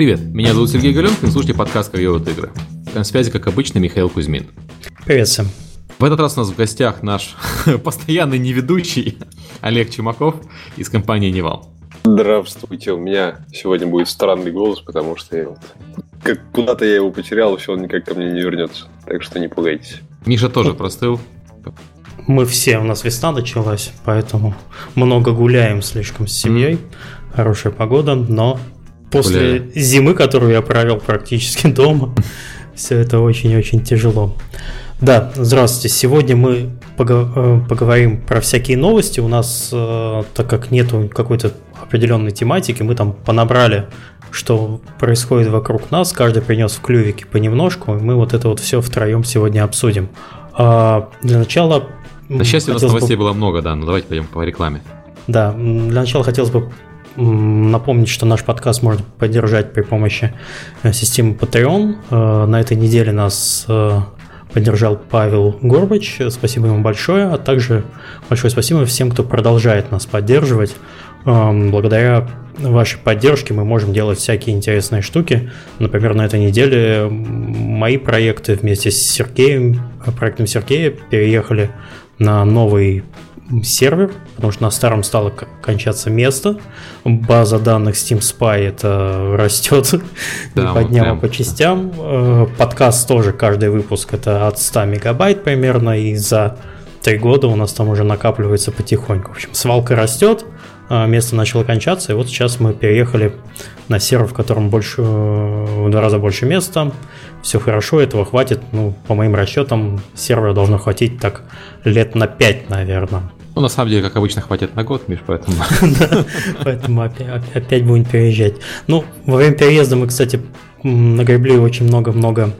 Привет, меня зовут Сергей Галенкин, слушайте подкаст «Как делают игры». На связи, как обычно, Михаил Кузьмин. Привет всем. В этот раз у нас в гостях наш постоянный неведущий Олег Чумаков из компании Nival. Здравствуйте, у меня сегодня будет странный голос, потому что я вот, как куда-то я его потерял, все он никак ко мне не вернется, так что не пугайтесь. Миша тоже простыл. Мы все, у нас весна началась, поэтому много гуляем слишком с семьей. Хорошая погода, но после Гуляю. зимы, которую я провел практически дома, все это очень-очень тяжело. Да, здравствуйте. Сегодня мы э, поговорим про всякие новости. У нас, э, так как нету какой-то определенной тематики, мы там понабрали, что происходит вокруг нас. Каждый принес в клювике понемножку, и мы вот это вот все втроем сегодня обсудим. А для начала... На счастье, у нас хотелось бы- новостей было много, да, но давайте пойдем по рекламе. да, для начала хотелось бы напомнить, что наш подкаст можно поддержать при помощи э, системы Patreon. Э, На этой неделе нас э, поддержал Павел Горбач. Спасибо ему большое. А также большое спасибо всем, кто продолжает нас поддерживать. Эм, Благодаря вашей поддержке мы можем делать всякие интересные штуки. Например, на этой неделе мои проекты вместе с Сергеем, проектом Сергея переехали на новый сервер, потому что на старом стало кончаться место. База данных Steam Spy это растет Да, не по дням, а прям. по частям. Э, Подкаст тоже, каждый выпуск это от 100 мегабайт примерно, и за три года у нас там уже накапливается потихоньку. В общем, свалка растет, э, место начало кончаться, и вот сейчас мы переехали на сервер, в котором больше, э, в два раза больше места. Все хорошо, этого хватит. Ну, по моим расчетам, сервера должно хватить так лет на 5, наверное. Ну, на самом деле, как обычно, хватит на год, Миш, поэтому... Поэтому опять, будем переезжать. Ну, во время переезда мы, кстати, нагребли очень много-много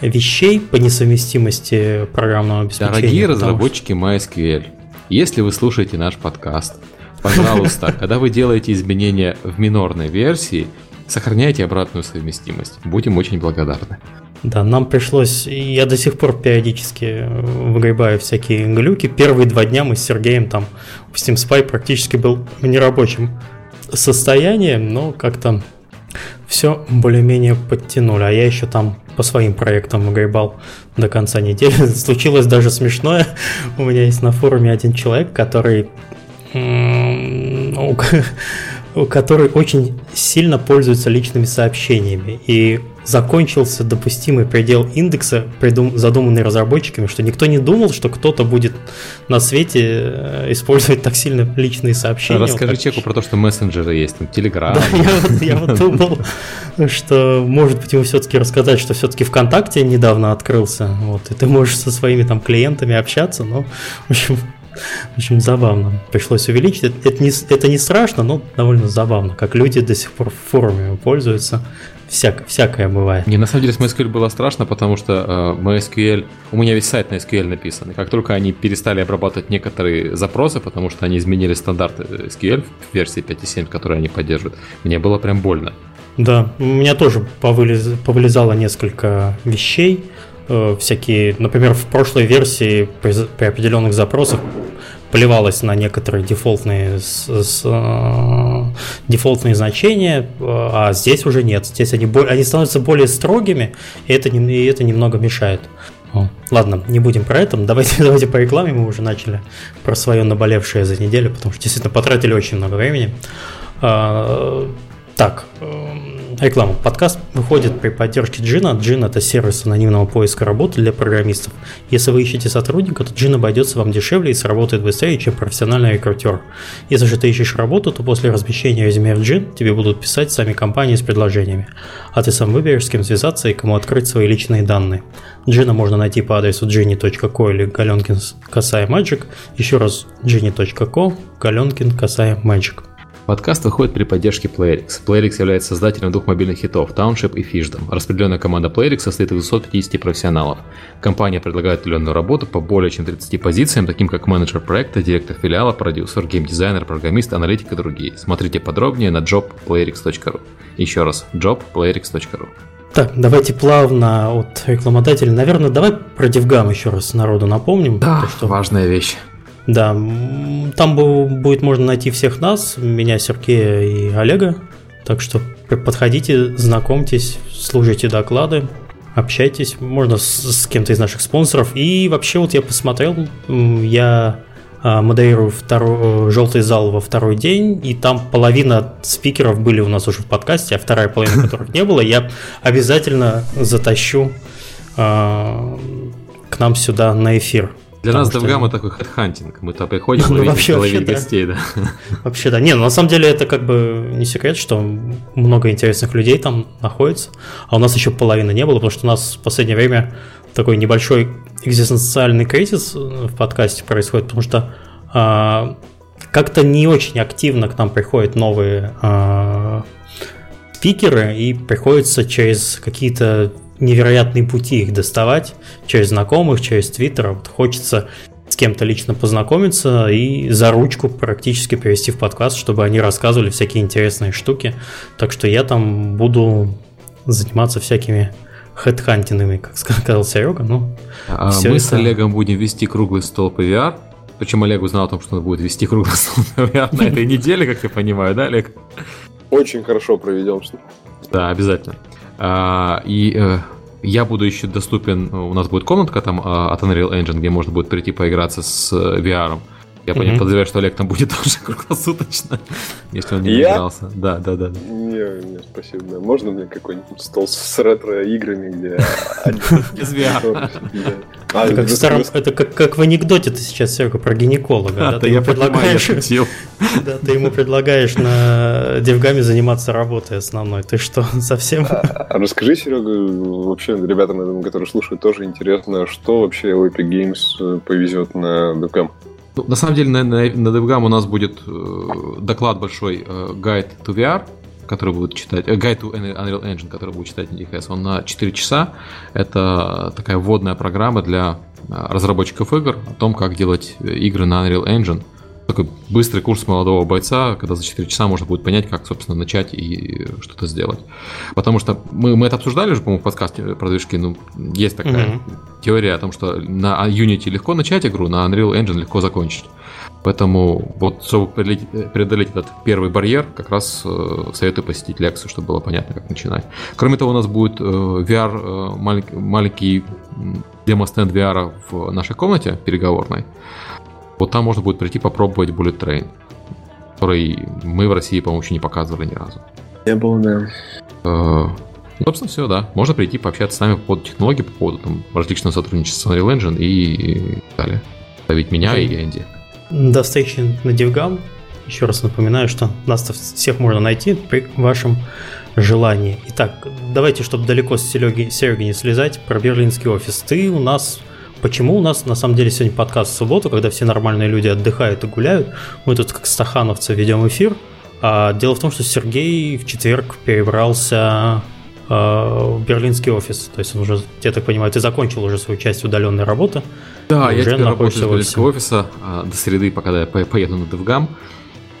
вещей по несовместимости программного обеспечения. Дорогие разработчики MySQL, если вы слушаете наш подкаст, пожалуйста, когда вы делаете изменения в минорной версии, сохраняйте обратную совместимость. Будем очень благодарны. Да, нам пришлось... Я до сих пор периодически э, выгребаю всякие глюки. Первые два дня мы с Сергеем там в Steam Spy практически был в нерабочем состоянии, но как-то все более-менее подтянули. А я еще там по своим проектам выгребал до конца недели. Случилось даже смешное. У меня есть на форуме один человек, который который очень сильно пользуется личными сообщениями. И закончился допустимый предел индекса, придум- задуманный разработчиками, что никто не думал, что кто-то будет на свете э, использовать так сильно личные сообщения. Расскажи Вот человеку про то, что мессенджеры есть, там, Telegram. Да, я вот, я вот думал, что может быть ему все-таки рассказать, что все-таки ВКонтакте недавно открылся, вот, и ты можешь со своими там клиентами общаться, но, в общем, общем, забавно. Пришлось увеличить. Это, это не, это не страшно, но довольно забавно, как люди до сих пор в форуме пользуются. Всяко, всякое бывает. Не, на самом деле с MySQL было страшно, потому что э, MySQL, у меня весь сайт на SQL написан. И как только они перестали обрабатывать некоторые запросы, потому что они изменили стандарты SQL в версии 5.7, которые они поддерживают, мне было прям больно. Да, у меня тоже повылез- повылезало несколько вещей. Э, Всякие, например, в прошлой версии при, при определенных запросах поливалось на некоторые дефолтные, с- с, э, дефолтные значения, а здесь уже нет. Здесь они, они становятся более строгими, и это, нем- и это немного мешает. Ладно, не будем про это. Давайте, давайте по рекламе мы уже начали про свое наболевшее за неделю, потому что действительно потратили очень много времени. А, Так, эм, реклама. Подкаст выходит при поддержке Джина. Джин – это сервис анонимного поиска работы для программистов. Если вы ищете сотрудника, то Джин обойдется вам дешевле и сработает быстрее, чем профессиональный рекрутер. Если же ты ищешь работу, то после размещения резюме в Джин тебе будут писать сами компании с предложениями. А ты сам выберешь, с кем связаться и кому открыть свои личные данные. Джина можно найти по адресу gini.co или Галенкин касая Magic. Еще раз gini.co, Галенкин касая Magic. Подкаст выходит при поддержке PlayerX. PlayerX является создателем двух мобильных хитов Township и Fishdom. Распределенная команда PlayerX состоит из 250 профессионалов. Компания предлагает удаленную работу по более чем 30 позициям, таким как менеджер проекта, директор филиала, продюсер, геймдизайнер, программист, аналитик и другие. Смотрите подробнее на jobplayerx.ru. Еще раз, jobplayerx.ru. Так, давайте плавно от рекламодателя. Наверное, давай про Девгам еще раз народу напомним. Да, То, что важная вещь. Да, там бу- будет можно найти всех нас, меня, Сергея и Олега. Так что подходите, знакомьтесь, слушайте доклады, общайтесь, можно с, с кем-то из наших спонсоров. И вообще вот я посмотрел, я а, модерирую второй, желтый зал во второй день, и там половина спикеров были у нас уже в подкасте, а вторая половина которых не было, я обязательно затащу э, к нам сюда на эфир. Для нас DevGam такой хедхантинг. Мы то приходим ну, вообще, вообще, да. гостей, да. Вообще, да. Не, ну, на самом деле это как бы не секрет, что много интересных людей там находится. А у нас еще половины не было, потому что у нас в последнее время такой небольшой экзистенциальный кризис в подкасте происходит, потому что а, как-то не очень активно к нам приходят новые а, спикеры, и приходится через какие-то невероятные пути их доставать, через знакомых, через твиттер. Вот хочется с кем-то лично познакомиться и за ручку практически перевести в подкаст, чтобы они рассказывали всякие интересные штуки. Так что я там буду заниматься всякими хедхантинами, как сказал Серега. Ну, а мы это... с Олегом будем вести круглый стол по VR. Причем Олег узнал о том, что он будет вести круглый стол по VR на этой неделе, как я понимаю, да, Олег? Очень хорошо проведем. Да, обязательно. А, и э, я буду еще доступен, у нас будет комнатка там а, от Unreal Engine, где можно будет прийти поиграться с э, VR. Я mm-hmm. подозреваю, что Олег там будет тоже круглосуточно, если он не я? игрался. Да, да, да. Не, не, спасибо. Да. Можно мне какой-нибудь стол с ретро-играми, где... Без VR. Это, как в анекдоте ты сейчас, Серега, про гинеколога. А, да, ты я предлагаешь, да, ты ему предлагаешь на девгаме заниматься работой основной. Ты что, совсем? А, а расскажи, Серега, вообще ребятам, которые слушают, тоже интересно, что вообще Epic Games э, повезет на девгам? Ну, на самом деле на, на, на DevGam у нас будет э, доклад большой э, Guide to VR, который будет читать, э, Guide to Unreal Engine, который будет читать NDKS, он на 4 часа. Это такая вводная программа для э, разработчиков игр о том, как делать игры на Unreal Engine – такой быстрый курс молодого бойца, когда за 4 часа можно будет понять, как, собственно, начать и что-то сделать. Потому что мы, мы это обсуждали уже, по-моему, в подкасте про движки. Ну, есть такая mm-hmm. теория о том, что на Unity легко начать игру, на Unreal Engine легко закончить. Поэтому вот, чтобы преодолеть этот первый барьер, как раз э, советую посетить лекцию, чтобы было понятно, как начинать. Кроме того, у нас будет э, VR, э, маленький, маленький демо-стенд VR в нашей комнате переговорной. Вот там можно будет прийти попробовать Bullet Train, который мы в России, по-моему, еще не показывали ни разу. Не было, да. Э, ну, собственно, все, да. Можно прийти пообщаться с нами по поводу технологий, по поводу там, различного сотрудничества с Unreal Engine и далее. Ставить меня и Энди. До встречи на DevGam. Еще раз напоминаю, что нас всех можно найти при вашем желании. Итак, давайте, чтобы далеко с Сереги, Сереги не слезать, про берлинский офис. Ты у нас Почему у нас на самом деле сегодня подкаст в субботу, когда все нормальные люди отдыхают и гуляют? Мы тут как стахановцы ведем эфир. А дело в том, что Сергей в четверг перебрался э, в берлинский офис. То есть он уже, я так понимаю, ты закончил уже свою часть удаленной работы. Да, я теперь работаю из берлинского офиса а, до среды, пока я поеду на Девгам.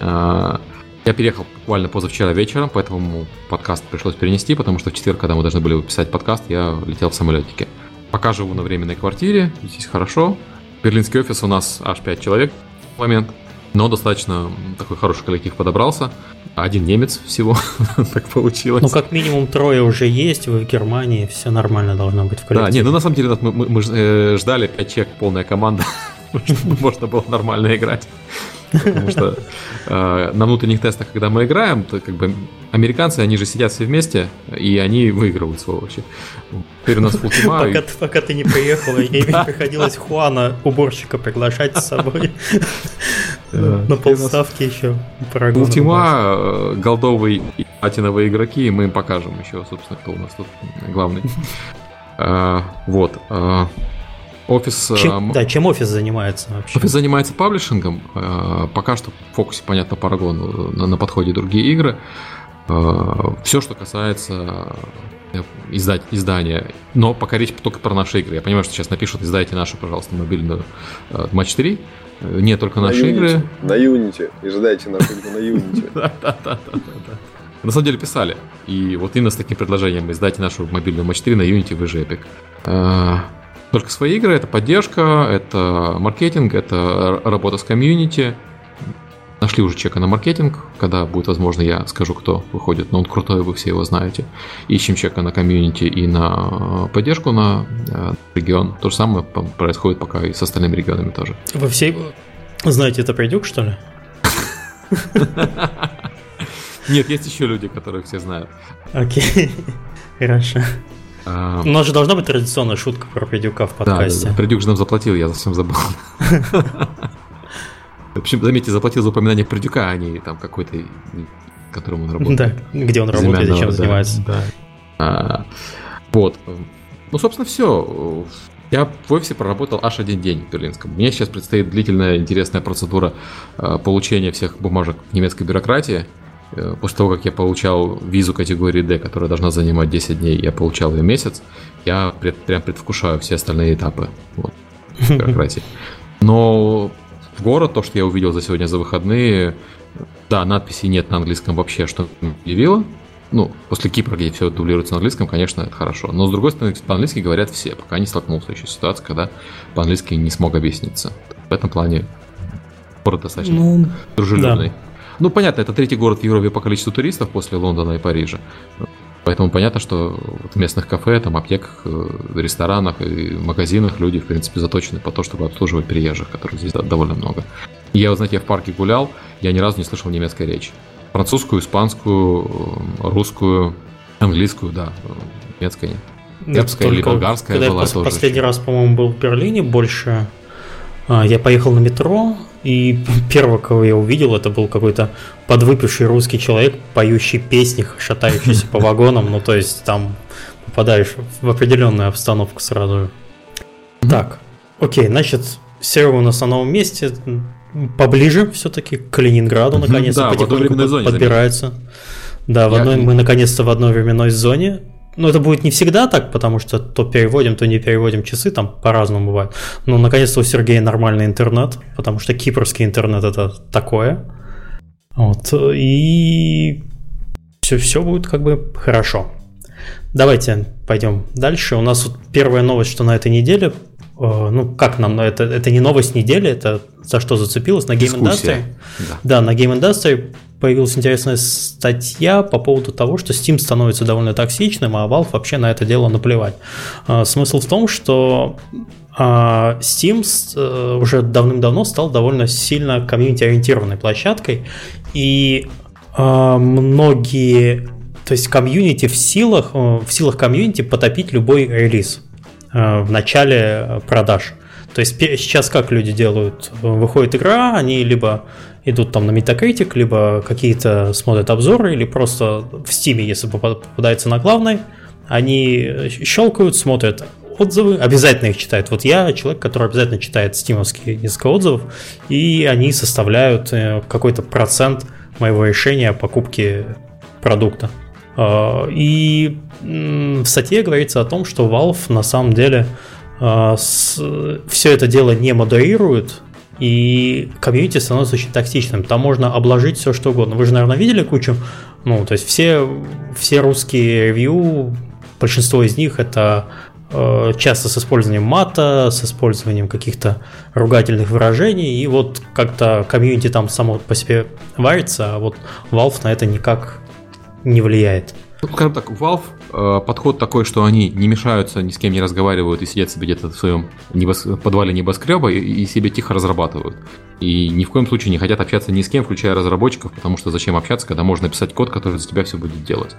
А, я переехал буквально позавчера вечером, поэтому подкаст пришлось перенести, потому что в четверг, когда мы должны были выписать подкаст, я летел в самолетике. Пока живу на временной квартире, здесь хорошо. Берлинский офис у нас аж 5 человек в момент. Но достаточно такой хороший коллектив подобрался. Один немец всего, так получилось. Ну, как минимум трое уже есть, вы в Германии, все нормально должно быть в коллективе. Да, не, ну на самом деле мы, мы, мы э, ждали 5 человек, полная команда, чтобы можно было нормально играть. Потому что э, на внутренних тестах, когда мы играем, то как бы американцы, они же сидят все вместе, и они выигрывают, сволочи. Теперь у нас фултима. Пока, пока ты не приехал, ей приходилось Хуана, уборщика, приглашать с собой. На полставки еще. Фултима, э, голдовый и платиновые игроки, и мы им покажем еще, собственно, кто у нас тут главный. Э, вот. Э, Офис... Чем, да, чем офис занимается вообще? Офис занимается паблишингом. Пока что в фокусе, понятно, Paragon, на, на подходе другие игры. Все, что касается Э, издать издание. Но пока речь только про наши игры. Я понимаю, что сейчас напишут, издайте нашу, пожалуйста, мобильную э, Матч 3. Э, не только наши на игры. На Unity. Издайте нашу игру на Unity. Да-да-да. На самом деле писали. И вот именно с таким предложением издайте нашу мобильную Матч 3 на Unity, вы же Epic. Только свои игры, это поддержка, это маркетинг, это работа с комьюнити. Нашли уже чека на маркетинг. Когда будет возможно, я скажу, кто выходит. Но он крутой, вы все его знаете. Ищем чека на комьюнити и на поддержку на э, регион. То же самое происходит пока и с остальными регионами тоже. Вы все знаете это придюк, что ли? Нет, есть еще люди, которые все знают. Окей, хорошо. А... У нас же должна быть традиционная шутка про Придюка в подкасте. Да, да, Придюк же нам заплатил, я совсем забыл. В общем, заметьте, заплатил за упоминание Придюка, а не там какой-то, которым он работает. Да, где он работает и чем занимается. Да. А, вот. Ну, собственно, все. Я в офисе проработал аж один день в Берлинском. Мне сейчас предстоит длительная интересная процедура э, получения всех бумажек в немецкой бюрократии. Э, после того, как я получал визу категории D, которая должна занимать 10 дней, я получал ее месяц, я пред, прям предвкушаю все остальные этапы вот, бюрократии. Но в город, то, что я увидел за сегодня за выходные, да, надписей нет на английском вообще, что удивило. Ну, после Кипра, где все дублируется на английском, конечно, это хорошо. Но, с другой стороны, по-английски говорят все, пока не столкнулся еще ситуация, когда по-английски не смог объясниться. В этом плане город достаточно ну, дружелюбный. Да. Ну, понятно, это третий город в Европе по количеству туристов после Лондона и Парижа. Поэтому понятно, что в местных кафе, там, аптеках, э, ресторанах и магазинах люди, в принципе, заточены по то, чтобы обслуживать приезжих, которых здесь довольно много. я, вот, знаете, я в парке гулял, я ни разу не слышал немецкой речи французскую, испанскую, э, русскую, английскую, да, немецкая нет. Сербская или болгарская когда была я тоже. Последний раз, по-моему, был в Берлине больше. А, я поехал на метро, и первого, кого я увидел, это был какой-то подвыпивший русский человек, поющий песни, шатающийся по вагонам. Ну, то есть там попадаешь в определенную обстановку сразу. Так, окей, значит, сервер у нас на новом месте поближе все-таки к Калининграду, наконец-то да, потихоньку подбирается. Да, в одной, мы наконец-то в одной временной зоне. Но это будет не всегда так, потому что то переводим, то не переводим часы, там по-разному бывает. Но наконец-то у Сергея нормальный интернет, потому что кипрский интернет это такое. Вот, и все, все будет как бы хорошо. Давайте пойдем дальше. У нас вот первая новость, что на этой неделе ну, как нам, это, это не новость недели, это за что зацепилось, на Game Industry. Да. да, на Game Industry появилась интересная статья по поводу того, что Steam становится довольно токсичным, а Valve вообще на это дело наплевать. Э, смысл в том, что э, Steam уже давным-давно стал довольно сильно комьюнити-ориентированной площадкой, и многие, то есть комьюнити в силах, в силах комьюнити потопить любой релиз. Э, в начале продаж. То есть сейчас как люди делают? Выходит игра, они либо идут там на Metacritic, либо какие-то смотрят обзоры, или просто в Steam, если попадается на главной, они щелкают, смотрят отзывы, обязательно их читают. Вот я человек, который обязательно читает стимовские несколько отзывов, и они составляют э, какой-то процент моего решения о покупке продукта. Э, и в статье говорится о том, что Valve на самом деле э, все это дело не модерирует, и комьюнити становится очень токсичным. Там можно обложить все, что угодно. Вы же, наверное, видели кучу, ну, то есть все, все русские ревью, большинство из них это э, часто с использованием мата, с использованием каких-то ругательных выражений, и вот как-то комьюнити там само по себе варится, а вот Valve на это никак не влияет. Ну, скажем так, Valve э, подход такой, что они не мешаются, ни с кем не разговаривают и сидят себе где-то в своем небос... подвале небоскреба и, и себе тихо разрабатывают. И ни в коем случае не хотят общаться ни с кем, включая разработчиков, потому что зачем общаться, когда можно написать код, который за тебя все будет делать.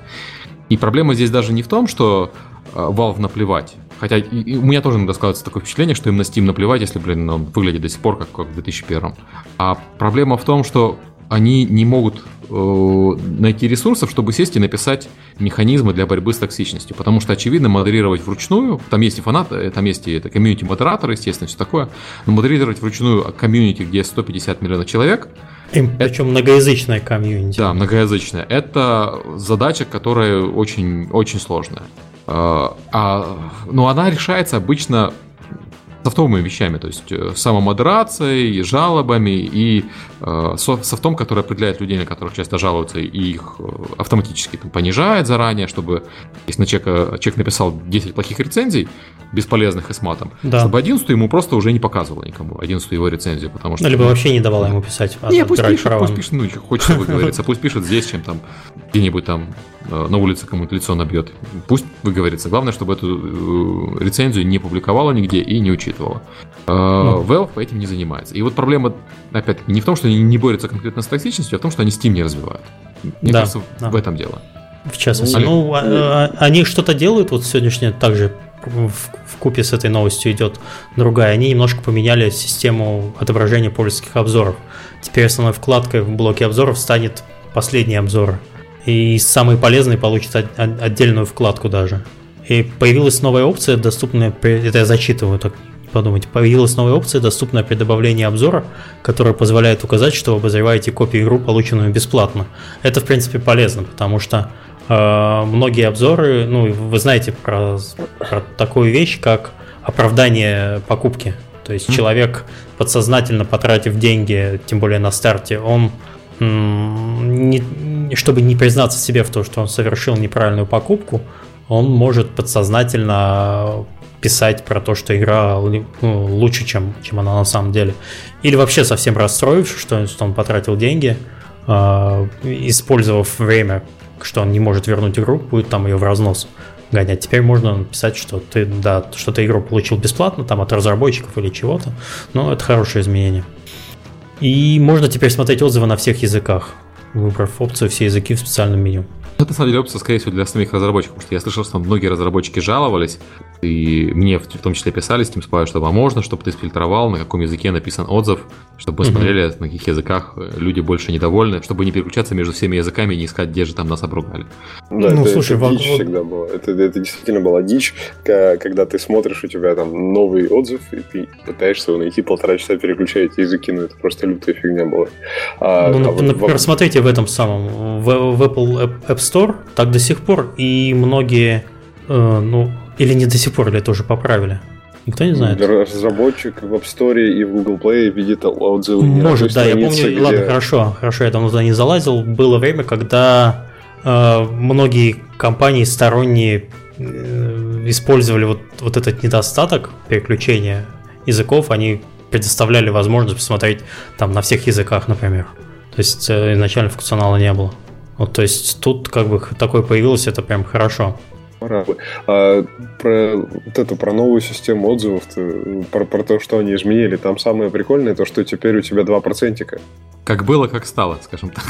И проблема здесь даже не в том, что э, Valve наплевать. Хотя и, и у меня тоже иногда складывается такое впечатление, что им на Steam наплевать, если, блин, он выглядит до сих пор как, как в 2001. А проблема в том, что они не могут э, найти ресурсов, чтобы сесть и написать механизмы для борьбы с токсичностью. Потому что, очевидно, модерировать вручную, там есть и фанаты, э, там есть и это комьюнити-модераторы, естественно, все такое, но модерировать вручную комьюнити, где 150 миллионов человек, и, причем это, многоязычная комьюнити. Да, многоязычная. Это задача, которая очень, очень сложная. А, а, но она решается обычно софтовыми вещами, то есть э, самомодерацией, жалобами и э, софтом, который определяет людей, на которых часто жалуются, и их э, автоматически там, понижает заранее, чтобы, если на человека, человек написал 10 плохих рецензий, бесполезных и с матом, да. чтобы 11 ему просто уже не показывало никому, 11 его рецензию, потому что... Ну, либо вообще не давала ему писать. Не, пусть пишет, пусть пишет, ну, хочется выговориться, пусть пишет здесь, чем там где-нибудь там на улице кому-то лицо набьет. Пусть выговорится. Главное, чтобы эту э, рецензию не публиковала нигде и не учитывала. Э, ну. Valve этим не занимается. И вот проблема, опять не в том, что они не борются конкретно с токсичностью, а в том, что они Steam не развивают. Мне да, кажется, да. в этом дело. В частности. Ну, ну а, а, они что-то делают, вот сегодняшнее также в, в купе с этой новостью идет другая. Они немножко поменяли систему отображения пользовательских обзоров. Теперь основной вкладкой в блоке обзоров станет последний обзор. И самый полезный получит отдельную вкладку даже. И появилась новая опция, доступная, это я зачитываю, так подумать, появилась новая опция, доступная при добавлении обзора, которая позволяет указать, что вы обозреваете копию игру, полученную бесплатно. Это, в принципе, полезно, потому что э, многие обзоры, ну, вы знаете про, про такую вещь, как оправдание покупки. То есть человек, подсознательно потратив деньги, тем более на старте, он не, чтобы не признаться себе в том, что он совершил неправильную покупку, он может подсознательно писать про то, что игра ну, лучше, чем, чем она на самом деле. Или вообще совсем расстроившись, что, что он потратил деньги, э, использовав время, что он не может вернуть игру, будет там ее в разнос гонять. Теперь можно написать, что ты, да, что ты игру получил бесплатно, там от разработчиков или чего-то. Но это хорошее изменение. И можно теперь смотреть отзывы на всех языках, выбрав опцию «Все языки» в специальном меню. Это, на самом деле, опция, скорее всего, для самих разработчиков, потому что я слышал, что многие разработчики жаловались, и мне в том числе писали с Steam Spy, что а можно, чтобы ты фильтровал, на каком языке написан отзыв, чтобы мы mm-hmm. смотрели, на каких языках люди больше недовольны, чтобы не переключаться между всеми языками и не искать, где же там нас обругали. Да, ну, это, слушай, это дичь всегда была. Это, это действительно была дичь, когда ты смотришь, у тебя там новый отзыв, и ты пытаешься его найти, полтора часа переключая эти языки, ну это просто лютая фигня была. А, ну, а например, вот, смотрите в этом самом, в, в Apple App Store так до сих пор, и многие, э, ну, или не до сих пор, или тоже поправили. Никто не знает. Разработчик в App Store и в Google Play видит отзывы. Может, да, я помню. Где... Ладно, хорошо, хорошо, я там туда не залазил. Было время, когда э, многие компании сторонние э, использовали вот, вот этот недостаток переключения языков, они предоставляли возможность посмотреть там на всех языках, например. То есть э, изначально функционала не было. Вот, то есть тут как бы такое появилось, это прям хорошо. А про вот это про новую систему отзывов, про, про то, что они изменили, там самое прикольное то, что теперь у тебя два процентика. Как было, как стало, скажем так.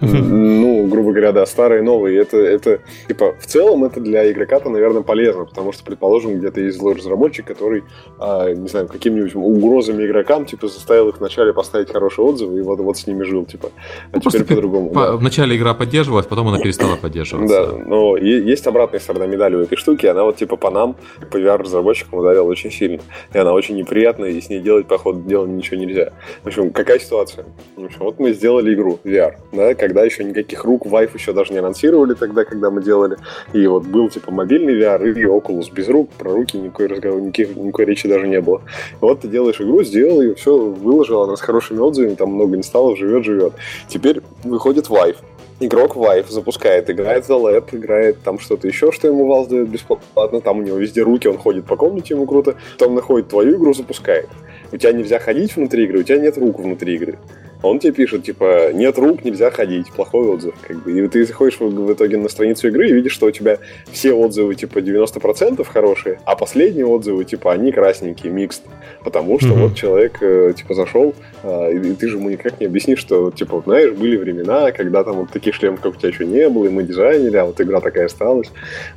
Ну, грубо говоря, да, старые и новые. Это, это, типа, в целом это для игрока-то, наверное, полезно, потому что, предположим, где-то есть злой разработчик, который, а, не знаю, какими-нибудь угрозами игрокам, типа, заставил их вначале поставить хорошие отзывы, и вот, вот с ними жил, типа. А ну, теперь по-другому. По, да. Вначале игра поддерживалась, потом она перестала поддерживаться. Да, но есть обратная сторона медали у этой штуки, она вот, типа, по нам, по VR-разработчикам ударила очень сильно. И она очень неприятная, и с ней делать, по ходу дела, ничего нельзя. В общем, какая ситуация? В общем, вот мы сделали игру VR, да, когда еще никаких рук Vive еще даже не анонсировали тогда, когда мы делали. И вот был типа мобильный VR и Oculus без рук, про руки никакой разговор, никаких, никакой речи даже не было. Вот ты делаешь игру, сделал ее, все, выложил, она с хорошими отзывами, там много инсталлов, живет, живет. Теперь выходит Vive игрок Vive запускает, играет за Lab, играет там что-то еще, что ему Valve дает бесплатно, там у него везде руки, он ходит по комнате, ему круто, потом находит твою игру, запускает. У тебя нельзя ходить внутри игры, у тебя нет рук внутри игры он тебе пишет, типа, нет рук, нельзя ходить, плохой отзыв. Как бы. И ты заходишь в, в итоге на страницу игры и видишь, что у тебя все отзывы, типа, 90% хорошие, а последние отзывы, типа, они красненькие, микст. Потому что mm-hmm. вот человек, э, типа, зашел, э, и, и ты же ему никак не объяснишь, что, типа, знаешь, были времена, когда там вот таких шлемов, как у тебя еще не было, и мы дизайнили, а вот игра такая осталась.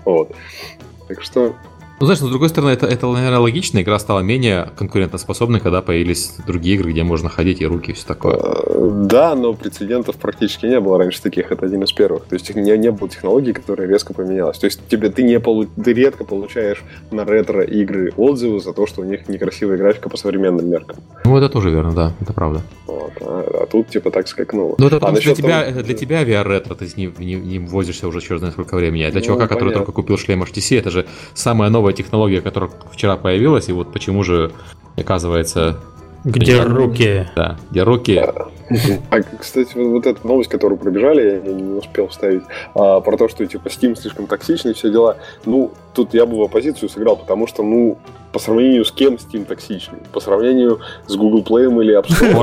Вот. Так что ну, знаешь, с другой стороны, это, это, наверное, логично. Игра стала менее конкурентоспособной, когда появились другие игры, где можно ходить и руки и все такое. А, да, но прецедентов практически не было раньше таких. Это один из первых. То есть не, не было технологий, которая резко поменялась. То есть тебе, ты, не полу, ты редко получаешь на ретро-игры отзывы за то, что у них некрасивая графика по современным меркам. Ну, это тоже верно, да, это правда. Вот, а, а тут типа так скакнуло. Ну, это а для тебя, того... для тебя VR-ретро ты не, не, не возишься уже черт знает сколько времени. А для ну, чувака, понятно. который только купил шлем HTC, это же самая новая новая технология, которая вчера появилась, и вот почему же, оказывается... Где руки? Да, где руки. А, кстати, вот, вот эта новость, которую пробежали, я не успел вставить, а, про то, что типа Steam слишком токсичный, все дела. Ну, тут я бы в оппозицию сыграл, потому что, ну, по сравнению с кем Steam токсичный? По сравнению с Google Play или App Store?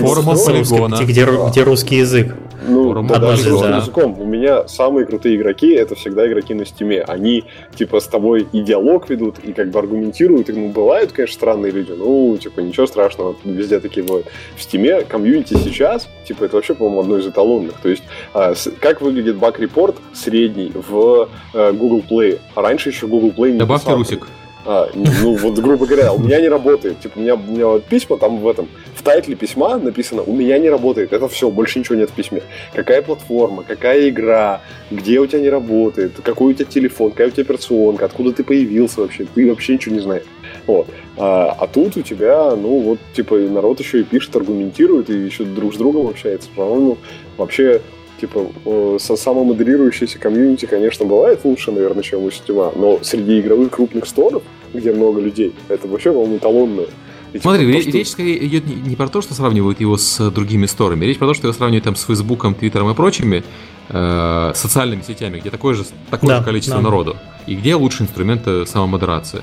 Форма полигона. Где, где русский язык? Ну, да, даже с языком. У меня самые крутые игроки, это всегда игроки на Steam. Они, типа, с тобой и диалог ведут, и как бы аргументируют. И, ну, бывают, конечно, странные люди, ну, типа, ничего страшного, везде такие бывают. В Steam комьюнити сейчас, типа, это вообще, по-моему, одно из эталонных. То есть, а, как выглядит баг-репорт средний в а, Google Play? А раньше еще Google Play не Добавьте писал. русик. А, ну, вот, грубо говоря, у меня не работает. Типа, у меня, у меня вот письма там в этом, в тайтле письма написано «У меня не работает». Это все, больше ничего нет в письме. Какая платформа, какая игра, где у тебя не работает, какой у тебя телефон, какая у тебя операционка, откуда ты появился вообще. Ты вообще ничего не знаешь. Вот. А, а тут у тебя, ну, вот, типа, народ еще и пишет, аргументирует, и еще друг с другом общается. По-моему, вообще типа, со самомодерирующейся комьюнити, конечно, бывает лучше, наверное, чем у Steam, но среди игровых крупных сторов, где много людей, это вообще, по-моему, эталонное. И, типа, Смотри, речь, что... речь скорее идет не, не про то, что сравнивают его с другими сторами, речь про то, что его сравнивают там с Фейсбуком, Твиттером и прочими э, социальными сетями, где такое же, такое да, же количество да. народу, и где лучшие инструменты самомодерации.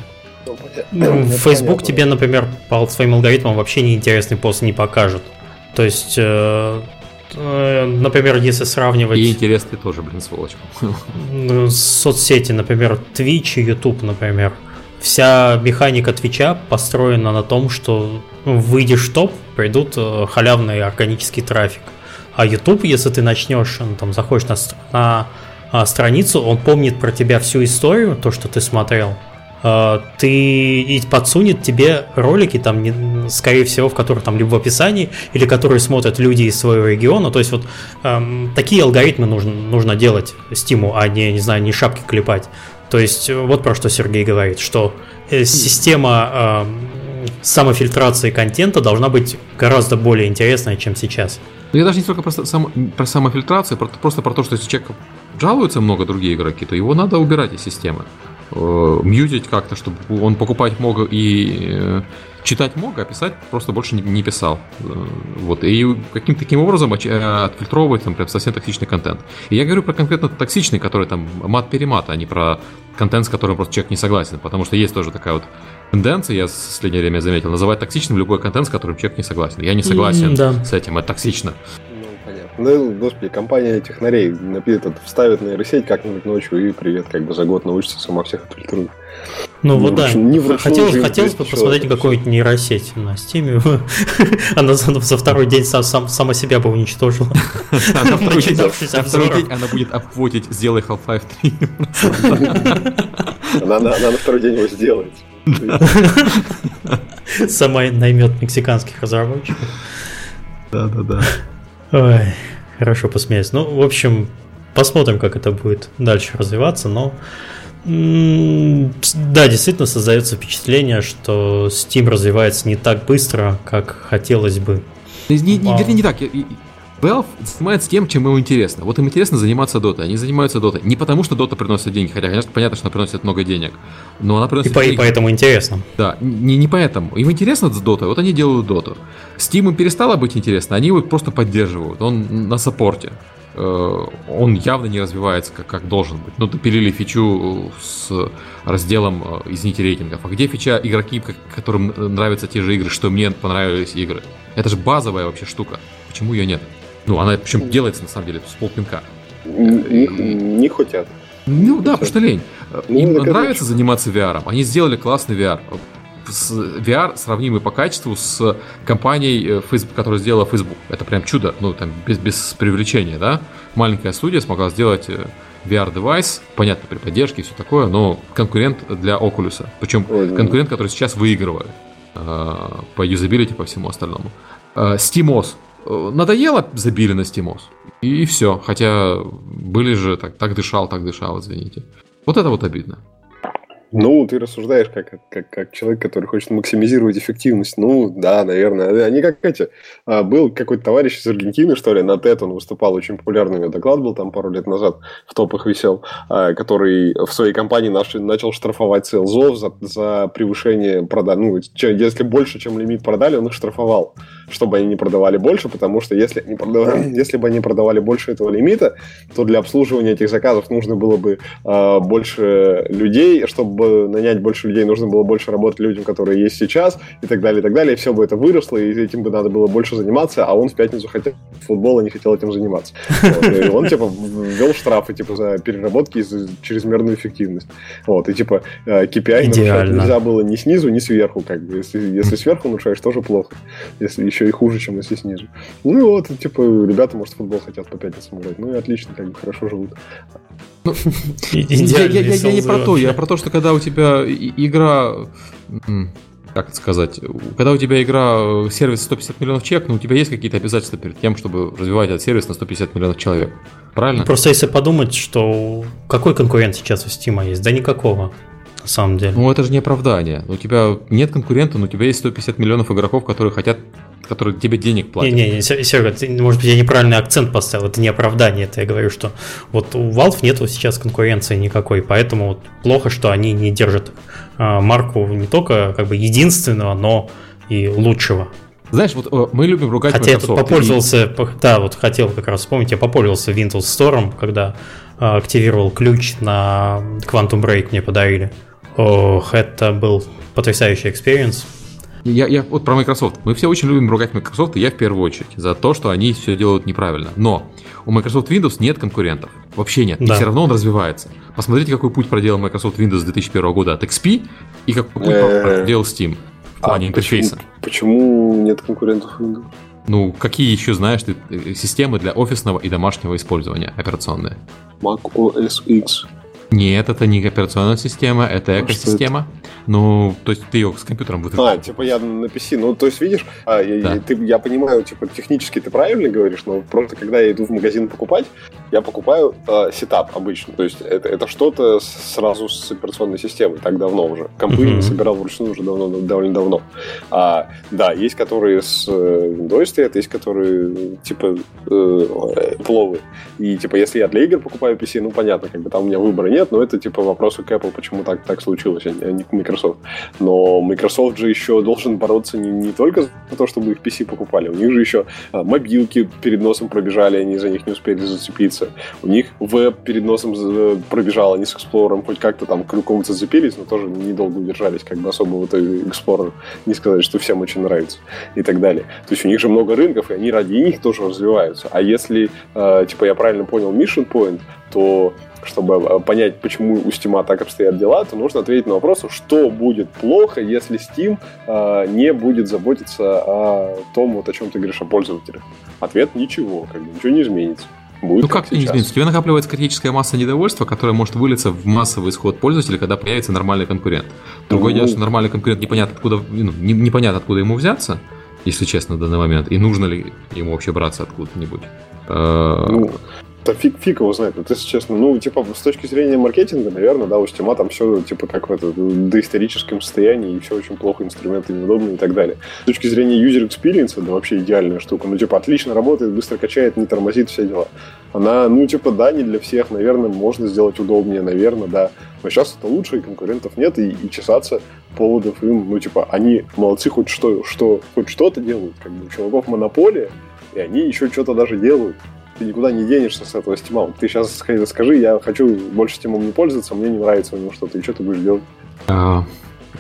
Ну, Facebook тебе, например, по своим алгоритмам вообще неинтересный пост не покажет. То есть э, Э, например, если сравнивать... И интересный тоже, блин, сволочь. Соцсети, например, Twitch и YouTube, например. Вся механика Твича построена на том, что ну, выйдешь в топ, придут э, халявный органический трафик. А YouTube, если ты начнешь, ну, там, заходишь на, на а, страницу, он помнит про тебя всю историю, то, что ты смотрел, ты и подсунет тебе ролики, там, скорее всего, в которых там либо в описании, или которые смотрят люди из своего региона. То есть вот эм, такие алгоритмы нужно, нужно делать стиму, а не, не знаю, не шапки клепать. То есть вот про что Сергей говорит, что э, система э, самофильтрации контента должна быть гораздо более интересная, чем сейчас. Ну, я даже не столько про, сам, про самофильтрацию, про, просто про то, что если человек жалуется много другие игроки, то его надо убирать из системы э, мьютить как-то, чтобы он покупать мог и э, читать мог, а писать просто больше не, не писал. Э, вот. И каким-то таким образом э, отфильтровывать там прям совсем токсичный контент. И я говорю про конкретно токсичный, который там мат-перемат, а не про контент, с которым просто человек не согласен. Потому что есть тоже такая вот тенденция, я в последнее время заметил, называть токсичным любой контент, с которым человек не согласен. Я не согласен mm, да. с этим, это токсично. Ну, господи, компания технарей этот, вставит нейросеть как-нибудь ночью и привет, как бы за год научится сама всех отфильтровать. Ну вот да. Не хотелось, хотелось бы посмотреть какую-нибудь нейросеть на Steam. она за, за второй день сам, сам, сама себя бы уничтожила. На второй день она будет обводить «Сделай Half-Life 3». Она на второй день его сделает. Сама наймет мексиканских разработчиков. Да-да-да. Ой, хорошо посмеяться. Ну, в общем, посмотрим, как это будет дальше развиваться, но да, действительно создается впечатление, что Steam развивается не так быстро, как хотелось бы. Не, не, вернее, не так. Valve занимается тем, чем ему интересно. Вот им интересно заниматься Dota. Они занимаются Dota. Не потому, что Dota приносит деньги, хотя, конечно, понятно, что она приносит много денег. Но она приносит и, деньги. и поэтому интересно. Да, не, не поэтому. Им интересно с Dota, вот они делают Dota. Steam им перестало быть интересно, они его просто поддерживают. Он на саппорте. Э, он явно не развивается как, как должен быть. Ну, допилили фичу с разделом, э, извините, рейтингов. А где фича игроки, которым нравятся те же игры, что мне понравились игры? Это же базовая вообще штука. Почему ее нет? Ну, она причем делается, на самом деле, с полпинка. Не, не хотят. Ну да, потому что лень. Ну, Им нравится заниматься VR. Они сделали классный VR. VR сравнимый по качеству с компанией, э, Facebook, которая сделала Facebook. Это прям чудо, ну там без, без привлечения, да. Маленькая студия смогла сделать э, VR-девайс, понятно, при поддержке и все такое, но конкурент для Oculus. Причем конкурент, который сейчас выигрывает э, по юзабилити, по всему остальному. SteamOS надоело, забили на Steamos. И все. Хотя были же так, так дышал, так дышал, извините. Вот это вот обидно. Ну, ты рассуждаешь как, как, как человек, который хочет максимизировать эффективность. Ну, да, наверное. Они как эти. А, был какой-то товарищ из Аргентины, что ли, на TED он выступал, очень популярный у него доклад был там пару лет назад, в топах висел, а, который в своей компании наш, начал штрафовать селзов за, за превышение продаж. Ну, если больше, чем лимит продали, он их штрафовал, чтобы они не продавали больше, потому что если, они продавали, если бы они продавали больше этого лимита, то для обслуживания этих заказов нужно было бы э, больше людей, чтобы нанять больше людей, нужно было больше работать людям, которые есть сейчас, и так далее, и так далее. И все бы это выросло, и этим бы надо было больше заниматься, а он в пятницу хотел футбол, а не хотел этим заниматься. Вот. И он, типа, ввел штрафы, типа, за переработки и за чрезмерную эффективность. Вот, и, типа, KPI нарушать нельзя было ни снизу, ни сверху, как бы. Если, если сверху нарушаешь, тоже плохо. Если еще и хуже, чем если снизу. Ну, и вот, типа, ребята, может, футбол хотят по пятницам играть. Ну, и отлично, как бы, хорошо живут. Ну, я, я, я, я не про то, я про то, что когда у тебя игра, как это сказать, когда у тебя игра э, сервис 150 миллионов чек, ну у тебя есть какие-то обязательства перед тем, чтобы развивать этот сервис на 150 миллионов человек. Правильно? Просто если подумать, что какой конкурент сейчас у Steam есть? Да никакого. На самом деле. Ну, это же не оправдание. У тебя нет конкурента, но у тебя есть 150 миллионов игроков, которые хотят которые тебе денег платят. Не-не, Серега, ты, может быть, я неправильный акцент поставил, это не оправдание, это я говорю, что вот у Valve нету сейчас конкуренции никакой, поэтому вот плохо, что они не держат э, марку не только как бы единственного, но и лучшего. Знаешь, вот э, мы любим ругать Хотя Microsoft. я тут попользовался, и... да, вот хотел как раз вспомнить, я попользовался Windows Store, когда э, активировал ключ на Quantum Break мне подарили. Ох, это был потрясающий experience. Я, я вот про Microsoft. Мы все очень любим ругать Microsoft, и я в первую очередь, за то, что они все делают неправильно. Но у Microsoft Windows нет конкурентов. Вообще нет. Да. И все равно он развивается. Посмотрите, какой путь проделал Microsoft Windows с 2001 года от XP и какой путь проделал Steam в плане а интерфейса. Почему, почему нет конкурентов Windows? Ну, какие еще знаешь ты э, системы для офисного и домашнего использования операционные? Mac OS X. Нет, это не операционная система, это экосистема. Ну, то есть ты ее с компьютером вытащил. А, типа я на PC. Ну, то есть, видишь, а, да. я, ты, я понимаю, типа, технически ты правильно говоришь, но просто когда я иду в магазин покупать, я покупаю э, сетап обычно. То есть это, это что-то сразу с операционной системой, так давно уже. Компы mm-hmm. собирал вручную уже давно, довольно давно. А, да, есть которые с э, Windows стоят, есть которые типа э, пловы. И типа, если я для игр покупаю PC, ну понятно, как бы там у меня выбора нет, но это типа вопросы к Apple, почему так, так случилось, а не к Microsoft. Но Microsoft же еще должен бороться не, не только за то, чтобы их PC покупали, у них же еще а, мобилки перед носом пробежали, они за них не успели зацепиться. У них веб перед носом пробежал, они с Explorer хоть как-то там крюком зацепились, но тоже недолго удержались, как бы особо вот Explorer не сказать, что всем очень нравится и так далее. То есть у них же много рынков, и они ради них тоже развиваются. А если, э, типа, я правильно понял Mission Point, то чтобы э, понять, почему у Steam так обстоят дела, то нужно ответить на вопрос, что будет плохо, если Steam э, не будет заботиться о том, вот о чем ты говоришь, о пользователях. Ответ – ничего, как бы ничего не изменится. Будет ну как, как не изменится? У тебя накапливается критическая масса недовольства, которая может вылиться в массовый исход пользователя, когда появится нормальный конкурент. Другое ну, дело, что нормальный конкурент непонятно откуда, ну, непонятно откуда ему взяться, если честно, в данный момент, и нужно ли ему вообще браться откуда-нибудь. Э, ну, да фиг, фиг его знает, вот если честно. Ну, типа, с точки зрения маркетинга, наверное, да, у Стима там все, типа, как в это, доисторическом состоянии, и все очень плохо, инструменты неудобные и так далее. С точки зрения user experience, да, вообще идеальная штука. Ну, типа, отлично работает, быстро качает, не тормозит, все дела. Она, ну, типа, да, не для всех, наверное, можно сделать удобнее, наверное, да. Но сейчас это лучше, и конкурентов нет, и, и чесаться поводов им, ну, типа, они молодцы хоть что, что хоть что-то делают, как бы у чуваков монополия, и они еще что-то даже делают ты никуда не денешься с этого стима. Ты сейчас скажи, я хочу больше стимом не пользоваться, мне не нравится у него что-то, и что ты будешь делать? А,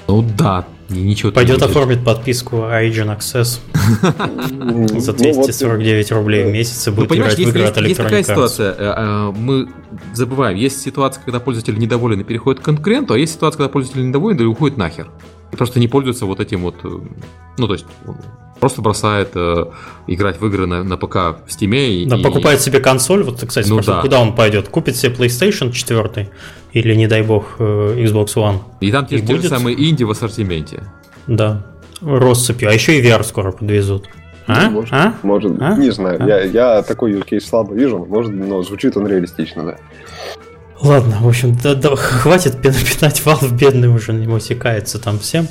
ну да, ничего. Пойдет оформит подписку Origin Access за 249 ну рублей в месяц и будет играть в игры от Есть такая ситуация, э, э, мы забываем, есть ситуация, когда пользователь недоволен и переходит к конкуренту, а есть ситуация, когда пользователь недоволен и уходит нахер. И просто не пользуется вот этим вот, ну то есть просто бросает э, играть в игры на, на ПК в Steam. Да, и... покупает себе консоль, вот, кстати, ну, да. куда он пойдет? Купит себе PlayStation 4 или, не дай бог, э, Xbox One. И там те, и те будет... же самые инди в ассортименте. Да, россыпью. А еще и VR скоро подвезут. А? Ну, может, а? может а? не знаю. А? Я, я такой use case слабо вижу, может, но звучит он реалистично, да. Ладно, в общем, да, да, хватит питать Valve, бедный уже не усекается там всем.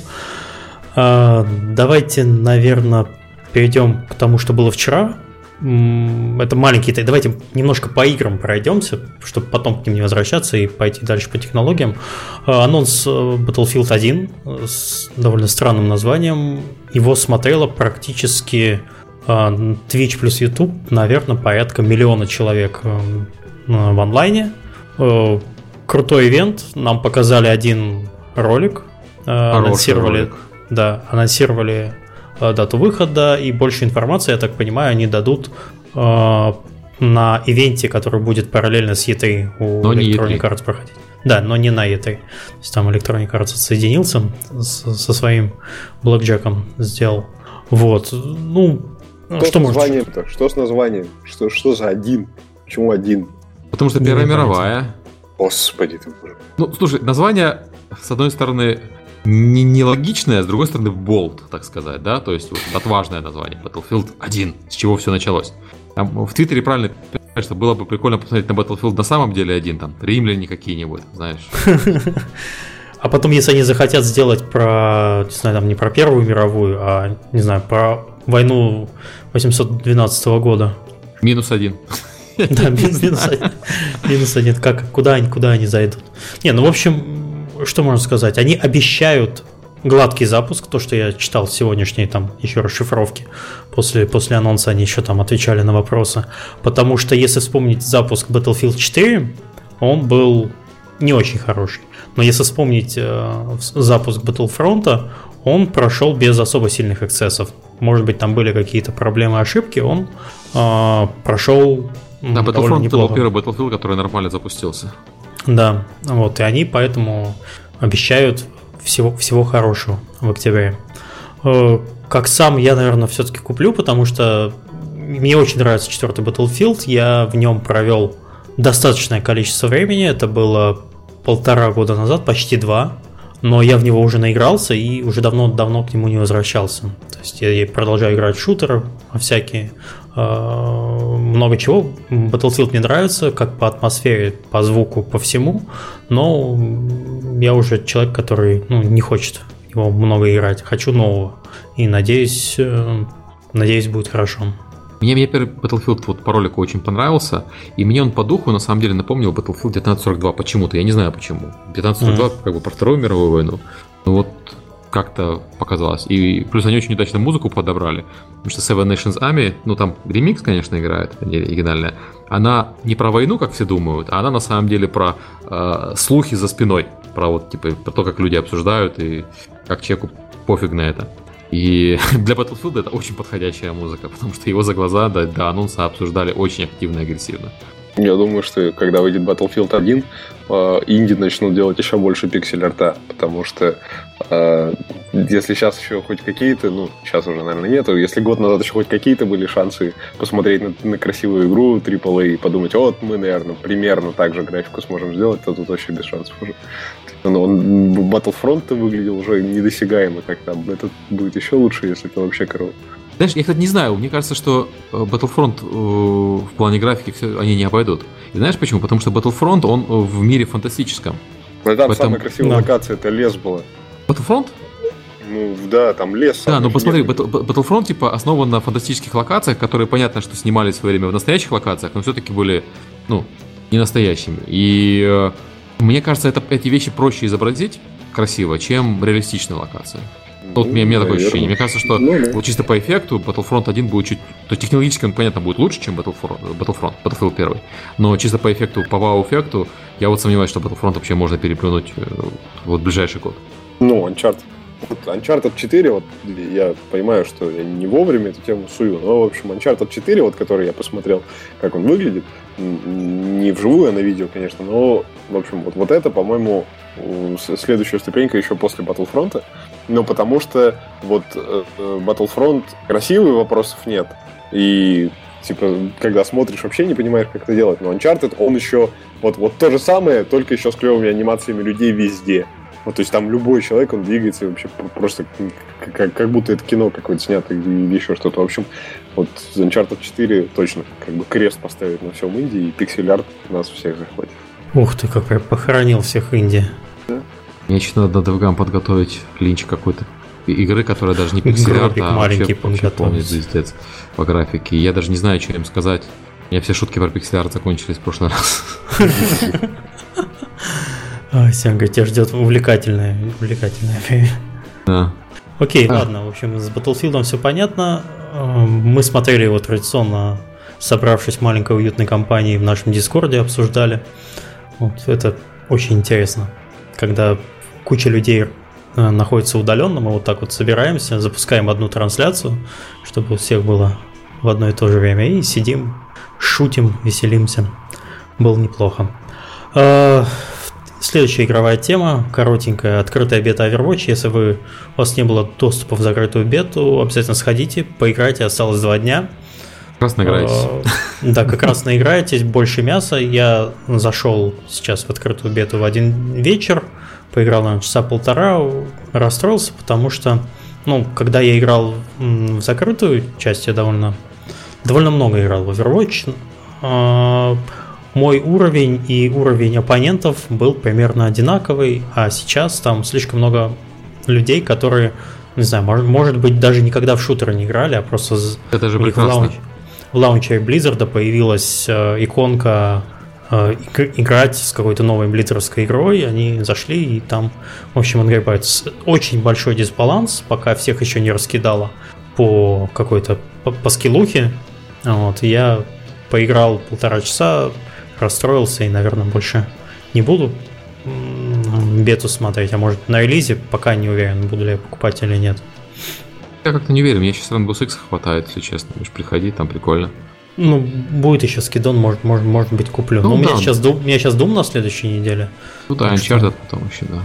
А, давайте, наверное, перейдем к тому, что было вчера. Это маленькие, давайте немножко по играм пройдемся, чтобы потом к ним не возвращаться и пойти дальше по технологиям. А, анонс э, Battlefield 1 с довольно странным названием. Его смотрело практически а, Twitch плюс YouTube, наверное, порядка миллиона человек э, в онлайне. Э, крутой ивент. Нам показали один ролик. Хороший анонсировали, ролик. Да, анонсировали Э, дату выхода и больше информации, я так понимаю, они дадут э, на ивенте, который будет параллельно с E3 у но Electronic Arts проходить. Да, но не на E3. То есть там Electronic Arts отсоединился с, со своим блэкджеком сделал. Вот. Ну, что, что с названием-то? Что с названием? Что, что за один? Почему один? Потому что Первая мировая. Господи ты боже. Ну, слушай, название, с одной стороны, не, нелогичное, а с другой стороны, болт, так сказать, да, то есть вот, отважное название, Battlefield 1, с чего все началось. Там в Твиттере правильно писали, что было бы прикольно посмотреть на Battlefield на самом деле один, там, римляне какие-нибудь, знаешь. А потом, если они захотят сделать про, не знаю, там не про Первую мировую, а, не знаю, про войну 812 года. Минус один. Да, минус, один. Минус один. Как, куда они, куда они зайдут? Не, ну, в общем, что можно сказать? Они обещают гладкий запуск, то, что я читал в сегодняшней там еще расшифровке. После, после анонса они еще там отвечали на вопросы. Потому что если вспомнить запуск Battlefield 4, он был не очень хороший. Но если вспомнить э, запуск Battlefront, он прошел без особо сильных эксцессов. Может быть, там были какие-то проблемы, ошибки, он э, прошел. Да, Battlefront это был первый Battlefield, который нормально запустился. Да, вот, и они поэтому обещают всего, всего хорошего в октябре. Э, как сам я, наверное, все-таки куплю, потому что мне очень нравится четвертый Battlefield. Я в нем провел достаточное количество времени. Это было полтора года назад, почти два. Но я в него уже наигрался и уже давно-давно к нему не возвращался. То есть я продолжаю играть в шутеры всякие. Э, много чего. Battlefield мне нравится, как по атмосфере, по звуку, по всему, но я уже человек, который ну, не хочет его много играть. Хочу нового. И надеюсь, э, надеюсь, будет хорошо. Мне, мне первый Battlefield вот по ролику очень понравился, и мне он по духу на самом деле напомнил Battlefield 1942 почему-то, я не знаю почему. 1942 mm-hmm. как бы про Вторую мировую войну. Ну вот как-то показалось. И плюс они очень удачно музыку подобрали. Потому что Seven Nations Army, ну там ремикс, конечно, играет, не оригинальная. Она не про войну, как все думают, а она на самом деле про э, слухи за спиной. Про вот, типа, про то, как люди обсуждают и как человеку пофиг на это. И для Battlefield это очень подходящая музыка, потому что его за глаза до, до анонса обсуждали очень активно и агрессивно. Я думаю, что когда выйдет Battlefield 1, э, инди начнут делать еще больше пиксель-арта, потому что если сейчас еще хоть какие-то, ну, сейчас уже, наверное, нету, если год назад еще хоть какие-то были шансы посмотреть на, на красивую игру AAA и подумать, вот мы, наверное, примерно так же графику сможем сделать, то тут вообще без шансов уже. Но он Battlefront выглядел уже недосягаемо, как там. Это будет еще лучше, если это вообще корова. Знаешь, я, кстати, не знаю, мне кажется, что э, Battlefront э, в плане графики все, они не обойдут. И знаешь почему? Потому что Battlefront, он э, в мире фантастическом. Ну, там Поэтому... самая красивая да. локация, это лес была. Battlefront? Ну, да, там лес. Да, ну посмотри, Battlefront, типа, основан на фантастических локациях, которые, понятно, что снимались в свое время в настоящих локациях, но все-таки были, ну, не настоящими. И э, мне кажется, это, эти вещи проще изобразить красиво, чем реалистичная локация. Вот у меня, у меня такое ощущение. Мне кажется, что ну, вот чисто по эффекту Battlefront 1 будет чуть... То технологически он, понятно, будет лучше, чем Battlefront, Battlefront, Battlefield 1. Но чисто по эффекту, по вау-эффекту, я вот сомневаюсь, что Battlefront вообще можно переплюнуть э, вот в ближайший год. Ну, Uncharted. Вот Uncharted 4, вот я понимаю, что я не вовремя эту тему сую, но, в общем, Uncharted 4, вот который я посмотрел, как он выглядит, не вживую, а на видео, конечно, но, в общем, вот, вот это, по-моему, следующая ступенька еще после Battlefront. Ну, потому что вот э, Battlefront красивый, вопросов нет. И типа, когда смотришь, вообще не понимаешь, как это делать. Но Uncharted, он еще вот, вот то же самое, только еще с клевыми анимациями людей везде. Вот, то есть там любой человек, он двигается вообще просто как, как будто это кино какое-то снято или еще что-то. В общем, вот Uncharted 4 точно как бы крест поставить на всем Индии, и пиксель-арт нас всех захватит. Ух ты, как я похоронил всех Инди. Мне еще надо DevGam подготовить линч какой-то игры, которая даже не пиксель-арт, а маленький вообще, вообще звездец по графике. Я даже не знаю, что им сказать. У меня все шутки про пиксель-арт закончились в прошлый раз. Сянга, тебя ждет увлекательное, увлекательное время. Да. Окей, а. ладно, в общем, с Battlefield все понятно. Эм, мы смотрели его традиционно, собравшись в маленькой уютной компании в нашем Дискорде, обсуждали. Вот это очень интересно, когда куча людей э, находится удаленно, мы вот так вот собираемся, запускаем одну трансляцию, чтобы у всех было в одно и то же время, и сидим, шутим, веселимся. Было неплохо. Следующая игровая тема, коротенькая, открытая бета Overwatch. Если вы, у вас не было доступа в закрытую бету, обязательно сходите, поиграйте, осталось два дня. Как раз наиграетесь. А, да, как раз наиграетесь, больше мяса. Я зашел сейчас в открытую бету в один вечер, поиграл, на часа полтора, расстроился, потому что, ну, когда я играл в закрытую часть, я довольно, довольно много играл в Overwatch, а, мой уровень и уровень оппонентов был примерно одинаковый, а сейчас там слишком много людей, которые, не знаю, может, может быть, даже никогда в шутеры не играли, а просто Это же прекрасно. в, лаунч, в лаунчере Blizzard появилась э, иконка э, играть с какой-то новой близзардской игрой, они зашли и там, в общем, отгребают. Очень большой дисбаланс, пока всех еще не раскидало по какой-то по, по скиллухе. Вот, я поиграл полтора часа, расстроился и, наверное, больше не буду бету смотреть, а может на релизе, пока не уверен, буду ли я покупать или нет. Я как-то не верю, мне сейчас Rainbow Six хватает, если честно. Можешь приходи, там прикольно. Ну, будет еще скидон, может, может, может быть, куплю. Ну, Но да. у меня сейчас, у меня сейчас Doom на следующей неделе. Ну да, Uncharted потом еще, да.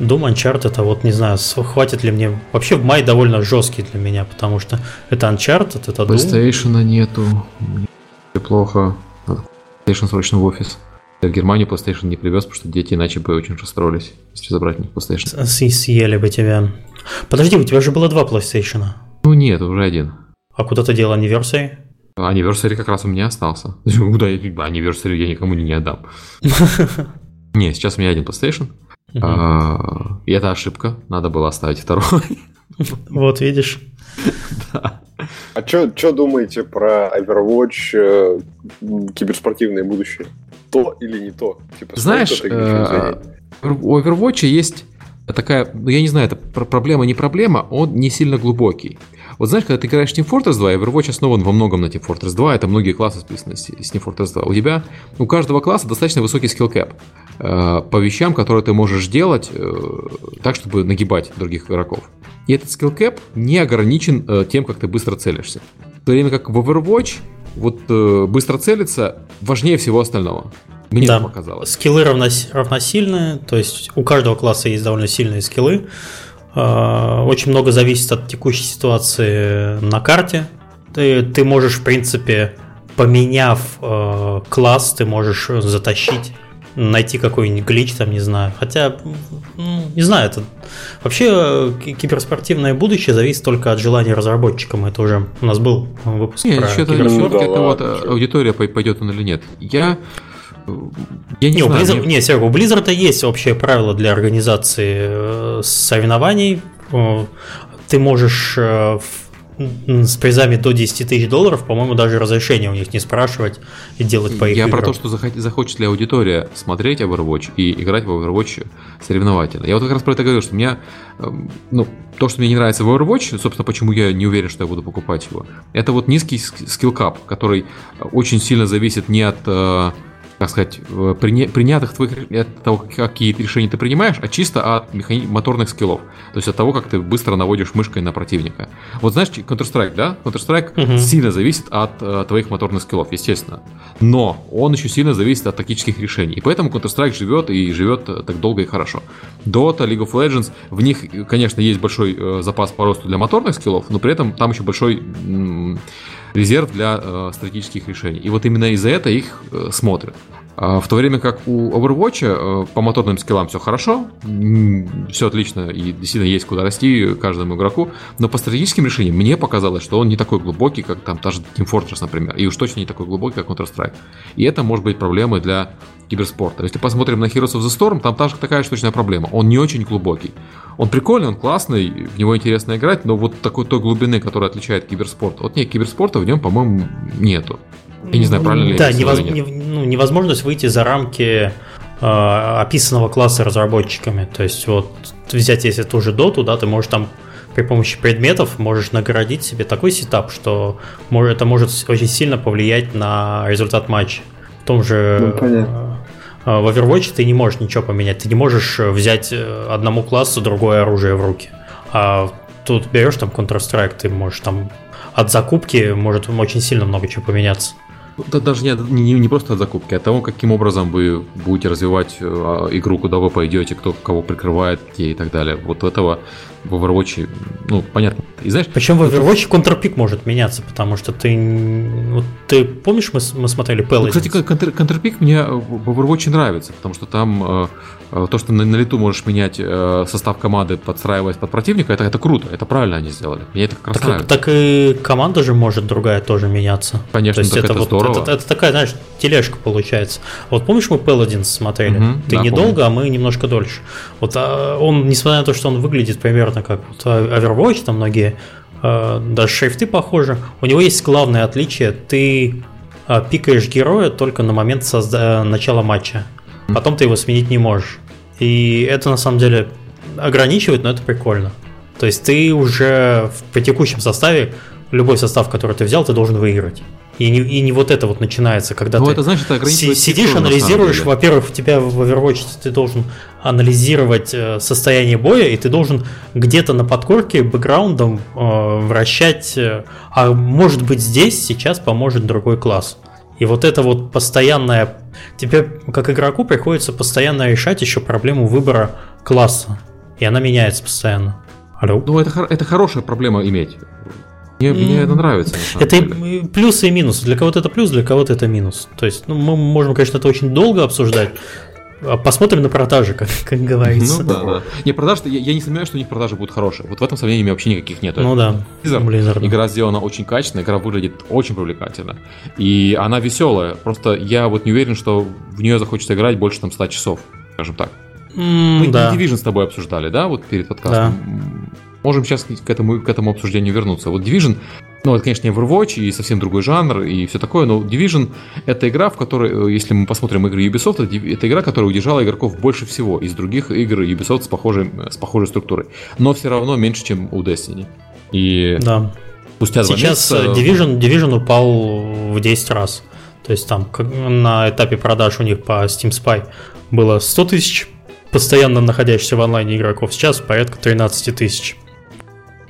Doom Uncharted, а вот не знаю, хватит ли мне... Вообще в май довольно жесткий для меня, потому что это Uncharted, это Doom. PlayStation нету, плохо. PlayStation срочно в офис. Я в Германию PlayStation не привез, потому что дети иначе бы очень расстроились, если забрать них PlayStation. Съели бы тебя. Подожди, у тебя же было два PlayStation. Ну нет, уже один. А куда ты делал Anniversary? Anniversary как раз у меня остался. Куда я Anniversary я никому не отдам. Не, сейчас у меня один PlayStation. А, и это ошибка. Надо было оставить второй. Вот видишь. Да. А что думаете про Overwatch э, киберспортивное будущее? То или не то? Типа, Знаешь, э, у Overwatch есть такая, ну я не знаю, это проблема не проблема, он не сильно глубокий. Вот знаешь, когда ты играешь в Team Fortress 2, Overwatch основан во многом на Team Fortress 2, это многие классы списаны с Team Fortress 2. У тебя, у каждого класса достаточно высокий скилл кэп э, по вещам, которые ты можешь делать э, так, чтобы нагибать других игроков. И этот скилл кэп не ограничен э, тем, как ты быстро целишься. В то время как в Overwatch вот э, быстро целиться важнее всего остального. Мне да. показалось. Скиллы равнос, равносильные, то есть у каждого класса есть довольно сильные скиллы. Э, очень много зависит от текущей ситуации на карте. Ты, ты можешь, в принципе, поменяв э, класс, ты можешь затащить найти какой-нибудь глич, там, не знаю. Хотя, ну, не знаю, это вообще э, киберспортивное будущее зависит только от желания разработчикам. Это уже у нас был выпуск Нет, про еще это, ну, да, это вот аудитория пойдет он или нет. Я я не, не, знаю, Blizzard, мне... не, Серега, у Blizzard есть общее правило для организации э, соревнований. Ты можешь с призами до 10 тысяч долларов, по-моему, даже разрешения у них не спрашивать и делать по их Я играм. про то, что захочет ли аудитория смотреть Overwatch и играть в Overwatch соревновательно. Я вот как раз про это говорю, что меня, ну, то, что мне не нравится в Overwatch, собственно, почему я не уверен, что я буду покупать его, это вот низкий скилл-кап, который очень сильно зависит не от э, как сказать, приня, принятых твоих, от того, какие решения ты принимаешь, а чисто от механи- моторных скиллов. То есть от того, как ты быстро наводишь мышкой на противника. Вот знаешь, Counter-Strike, да? Counter-Strike угу. сильно зависит от э, твоих моторных скиллов, естественно. Но он еще сильно зависит от тактических решений. И поэтому Counter-Strike живет и живет э, так долго и хорошо. Dota, League of Legends, в них, конечно, есть большой э, запас по росту для моторных скиллов, но при этом там еще большой м- резерв для э, стратегических решений. И вот именно из-за этого их э, смотрят. А, в то время как у Overwatch э, по моторным скиллам все хорошо, все отлично и действительно есть куда расти каждому игроку, но по стратегическим решениям мне показалось, что он не такой глубокий, как там та же Team Fortress, например, и уж точно не такой глубокий, как Counter-Strike. И это может быть проблемой для киберспорта. Если посмотрим на Heroes of the Storm, там та же такая же точная проблема. Он не очень глубокий. Он прикольный, он классный, в него интересно играть, но вот такой той глубины, которая отличает киберспорт, вот нет, киберспорта в нем, по-моему, нету. Я не знаю, правильно ли да, я невоз... не, ну, невозможность выйти за рамки э, описанного класса разработчиками. То есть вот взять если ту же доту, да, ты можешь там при помощи предметов можешь наградить себе такой сетап, что это может очень сильно повлиять на результат матча. В том же ну, понятно. Э, в Overwatch ты не можешь ничего поменять. Ты не можешь взять э, одному классу другое оружие в руки. А тут берешь там Counter-Strike, ты можешь там от закупки может очень сильно много чего поменяться. Да, даже не, не, не просто от закупки, а от того, каким образом вы будете развивать э, игру, куда вы пойдете, кто кого прикрывает, и так далее. Вот этого в Overwatch, ну, понятно. И знаешь... Причем в Overwatch контрпик может меняться, потому что ты... Вот ты помнишь, мы, мы смотрели Paladins? Ну, кстати, контр, контрпик мне в Overwatch нравится, потому что там э, то, что на, на лету можешь менять э, состав команды, подстраиваясь под противника, это, это круто, это правильно они сделали. Мне это как раз так, нравится. Так и команда же может другая тоже меняться. Конечно, то есть это, это вот, здорово. Это, это такая, знаешь, тележка получается. Вот помнишь, мы Paladins смотрели? Угу, ты да, недолго, помню. а мы немножко дольше. Вот а он, несмотря на то, что он выглядит примерно примерно как вот Overwatch, там многие э, даже шрифты похожи. У него есть главное отличие. Ты э, пикаешь героя только на момент созда- начала матча. Потом ты его сменить не можешь. И это на самом деле ограничивает, но это прикольно. То есть ты уже в, при текущем составе, любой состав, который ты взял, ты должен выиграть. И не, и не вот это вот начинается, когда ну, ты это, значит, си- сидишь, анализируешь. Во-первых, у тебя в Overwatch ты должен анализировать э, состояние боя, и ты должен где-то на подкорке бэкграундом э, вращать, э, а может быть здесь сейчас поможет другой класс. И вот это вот постоянное... Тебе, как игроку, приходится постоянно решать еще проблему выбора класса. И она меняется постоянно. Алло? Ну, это, это хорошая проблема иметь. Мне, мне это нравится. Это деле. плюсы и минусы. Для кого-то это плюс, для кого-то это минус. То есть, ну, мы можем, конечно, это очень долго обсуждать. А посмотрим на продажи, как, как говорится. Ну да, да. Не, продажи, я, я не сомневаюсь, что у них продажи будут хорошие. Вот в этом сомнении у меня вообще никаких нет. Ну да. Blizzard, Blizzard. Игра сделана очень качественно, игра выглядит очень привлекательно. И она веселая. Просто я вот не уверен, что в нее захочется играть больше там 100 часов, скажем так. Mm, Мы да. Division с тобой обсуждали, да, вот перед подкастом. Да. Можем сейчас к этому, к этому обсуждению вернуться. Вот Division, ну, это, конечно, не Overwatch и совсем другой жанр и все такое, но Division — это игра, в которой, э, если мы посмотрим игры Ubisoft, это игра, которая удержала игроков больше всего из других игр Ubisoft с похожей, с похожей структурой. Но все равно меньше, чем у Destiny. И да. спустя Сейчас месяца... Division, Division упал в 10 раз. То есть там на этапе продаж у них по Steam Spy было 100 тысяч постоянно находящихся в онлайне игроков. Сейчас порядка 13 тысяч.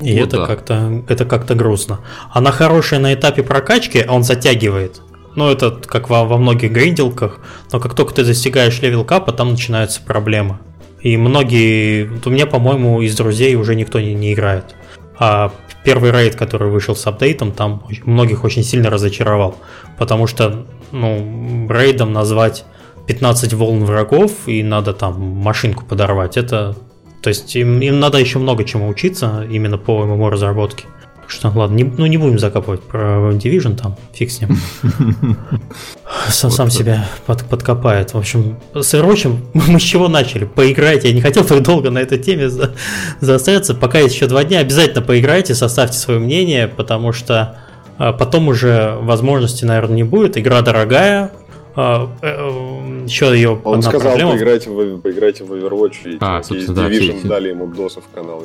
И вот это да. как-то это как-то грустно. Она хорошая на этапе прокачки, а он затягивает. Ну, это как во, во многих гринделках, но как только ты достигаешь level cap а, там начинаются проблемы. И многие, у меня, по-моему, из друзей уже никто не, не играет. А первый рейд, который вышел с апдейтом, там многих очень сильно разочаровал. Потому что, ну, рейдом назвать 15 волн врагов и надо там машинку подорвать, это то есть им, им надо еще много чему учиться именно по ММО разработке. Что, ладно, не, ну не будем закапывать про Division там, фиг с ним. Сам, сам себя под, подкопает. В общем, с Overwatch мы с чего начали? Поиграйте. Я не хотел так долго на этой теме за, заостряться. Пока есть еще два дня, обязательно поиграйте, составьте свое мнение, потому что а, потом уже возможности, наверное, не будет. Игра дорогая, еще ее Он сказал, проблема... поиграйте, в, поиграйте в Overwatch, и а, из да, Division все, дали ему досов в канал.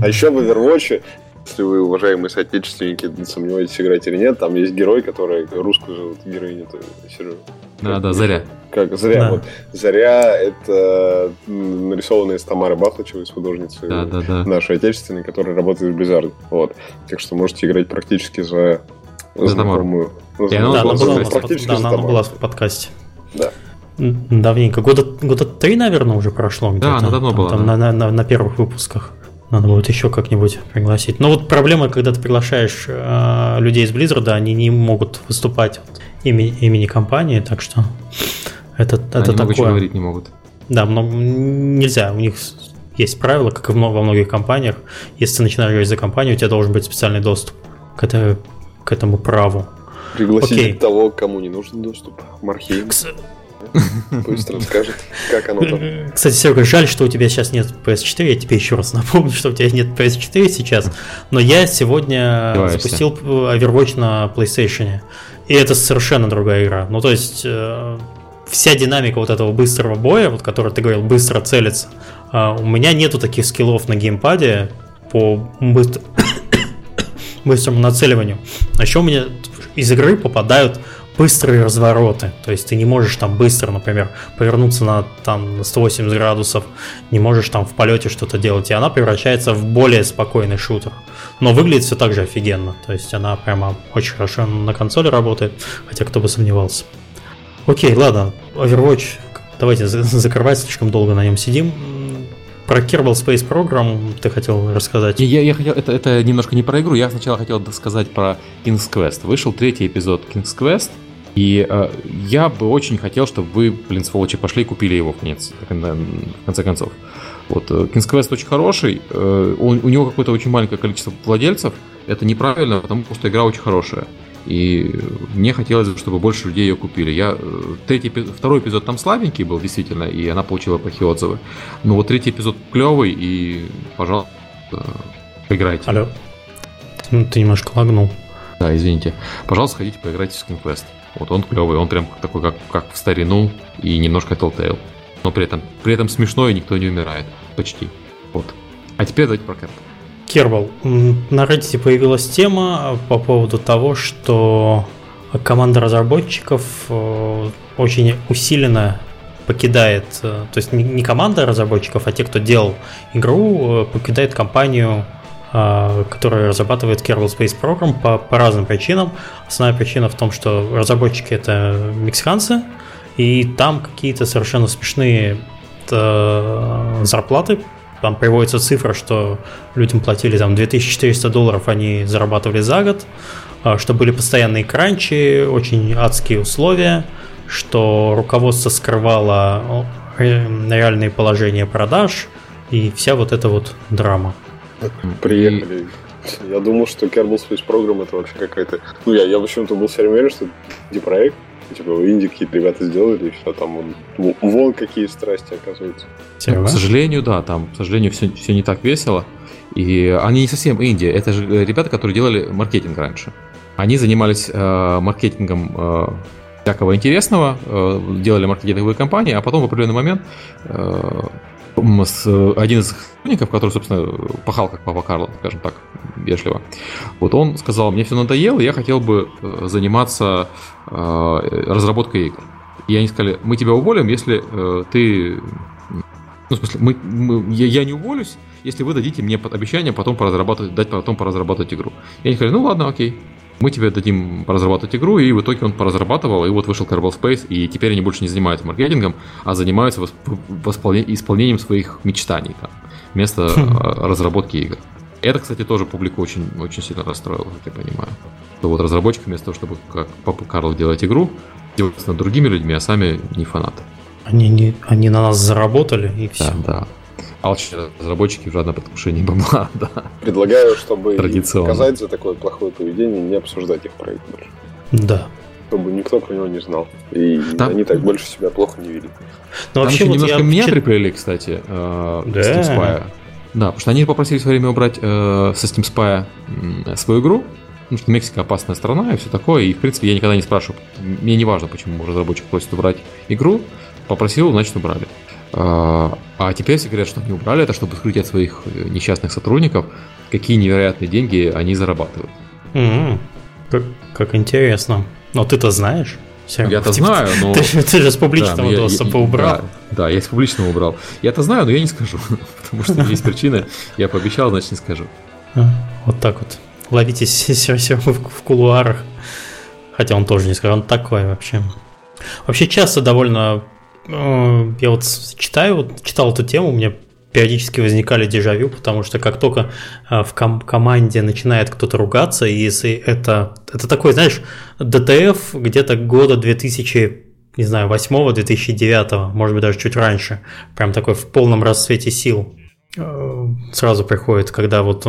А еще в Overwatch, если вы, уважаемые соотечественники, сомневаетесь, играть или нет, там есть герой, который русскую зовут героиню, Сережа. Да, да, Заря. Как Заря. Да. Вот. Заря это нарисованная из Тамары Бахлачевой, из художницы да, да, да. нашей отечественной, которая работает в Blizzard. Вот. Так что можете играть практически за знакомую. И она, да, она, была, практически да, она была в подкасте. Да. Давненько. Года, года три, наверное, уже прошло. Да, она давно была. Там, да. на, на, на первых выпусках. Надо будет еще как-нибудь пригласить. Но вот проблема, когда ты приглашаешь э, людей из Blizzard, они не могут выступать имени, имени компании, так что это, это Они много такое. говорить не могут. Да, много, нельзя. У них есть правила, как и много- во многих компаниях. Если ты начинаешь говорить за компанию, у тебя должен быть специальный доступ к, это- к этому праву. Пригласить Окей. того, кому не нужен доступ. Мархейм Кс- пусть расскажет, как оно там. Кстати, Серега, жаль, что у тебя сейчас нет PS4. Я тебе еще раз напомню, что у тебя нет PS4 сейчас. Но я сегодня Издеваешься. запустил э, Overwatch на PlayStation. И это совершенно другая игра. Ну, то есть, э, вся динамика вот этого быстрого боя, вот который ты говорил, быстро целиться, э, у меня нету таких скиллов на геймпаде по быстр- быстрому нацеливанию. А еще у меня из игры попадают быстрые развороты. То есть ты не можешь там быстро, например, повернуться на там на 180 градусов, не можешь там в полете что-то делать, и она превращается в более спокойный шутер. Но выглядит все так же офигенно. То есть она прямо очень хорошо на консоли работает, хотя кто бы сомневался. Окей, ладно, Overwatch, давайте за- закрывать, слишком долго на нем сидим. Про Kerbal Space Program ты хотел рассказать? Я, я хотел, это, это немножко не про игру, я сначала хотел сказать про King's Quest. Вышел третий эпизод King's Quest, и э, я бы очень хотел, чтобы вы, блин, сволочи, пошли и купили его в, конец, в конце концов. Вот, э, King's Quest очень хороший, э, он- у него какое-то очень маленькое количество владельцев, это неправильно, потому что игра очень хорошая. И мне хотелось бы, чтобы больше людей ее купили. Я, э, третий, второй эпизод там слабенький был, действительно, и она получила плохие отзывы. Но вот третий эпизод клевый, и, пожалуйста, поиграйте. Алло. Ну, Ты немножко лагнул. Да, извините. Пожалуйста, сходите поиграйте в Skin Quest. Вот он клевый, он прям такой, как, как в старину, и немножко Telltale. Но при этом, при этом смешной, и никто не умирает. Почти. Вот. А теперь давайте про Кэп. Кербал, на Reddit появилась тема по поводу того, что команда разработчиков э, очень усиленно покидает, э, то есть не- команда разработчиков, а те, кто делал игру, э, покидает компанию, э, которая разрабатывает Kerbal Space Program по, по разным причинам. Основная причина в том, что разработчики это мексиканцы, и там какие-то совершенно смешные э, зарплаты. Там приводится цифра, что людям платили там 2400 долларов, они зарабатывали за год, а, что были постоянные кранчи, очень адские условия, что руководство скрывало ре- реальные положения продаж и вся вот эта вот драма. Приехали. Я думал, что Kerbal Space Program это вообще какая-то... Ну, я, я почему-то был все время уверен, что это инди-проект. Типа, в Индии какие-то ребята сделали, и все там, вон, вон какие страсти, оказывается. Серега? К сожалению, да, там, к сожалению, все, все не так весело. И они не совсем Индия, это же э, ребята, которые делали маркетинг раньше. Они занимались э, маркетингом э, всякого интересного, э, делали маркетинговые кампании, а потом в определенный момент э, один из их сотрудников, который, собственно, пахал как папа Карло, скажем так, вежливо, вот он сказал, мне все надоело, я хотел бы э, заниматься э, разработкой игр. И они сказали, мы тебя уволим, если э, ты ну, в смысле, мы, мы- я, я не уволюсь, если вы дадите мне обещание потом поразрабатывать, дать потом поразрабатывать игру. И они сказали, ну ладно, окей. Мы тебе дадим поразрабатывать игру, и в итоге он поразрабатывал, и вот вышел Kerbal Space, и теперь они больше не занимаются маркетингом, а занимаются исполнением своих мечтаний там, вместо э, разработки игр. Это, кстати, тоже публику очень, очень сильно расстроило, как я понимаю. Что вот разработчики вместо того, чтобы как Папа Карл делать игру, делают над другими людьми, а сами не фанаты. Они, не, они на нас заработали, и все. Да, да. Алчные разработчики в жадном предвкушении бабла, да. Предлагаю, чтобы наказать за такое плохое поведение, не обсуждать их проект больше. Да. Чтобы никто про него не знал. И Там- они так больше себя плохо не вели. Но Там вообще еще вот немножко я меня чит- приплели, кстати, э, Да. Steam Spy. Да, потому что они попросили в свое время убрать э, со Steam Spy свою игру, потому что Мексика опасная страна и все такое, и в принципе я никогда не спрашиваю, мне не важно, почему разработчик просит убрать игру, попросил, значит убрали. А а теперь все говорят, что они убрали это, чтобы скрыть от своих э, несчастных сотрудников, какие невероятные деньги они зарабатывают. М, Как, как интересно. Но ты-то знаешь? Серега? Я-то Типа, знаю, но... Ты, же- ты же с Да, публичного но я- доступа я- убрал. Да, да, я из публичного убрал. Я-то знаю, но я не скажу, потому что есть причина. Я пообещал, значит не скажу. А, Вот так вот. Ловите Серсера в, в кулуарах. Хотя он тоже не сказал, он такой вообще. Вообще часто довольно... э, Я вот читаю, читал эту тему, мне периодически возникали дежавю, потому что как только э, в ком- команде начинает кто-то ругаться, и если это, это такой, знаешь, ДТФ где-то года 2000 не знаю, 8 2009 может быть, даже чуть раньше, прям такой в полном расцвете сил. Э, сразу приходит, когда вот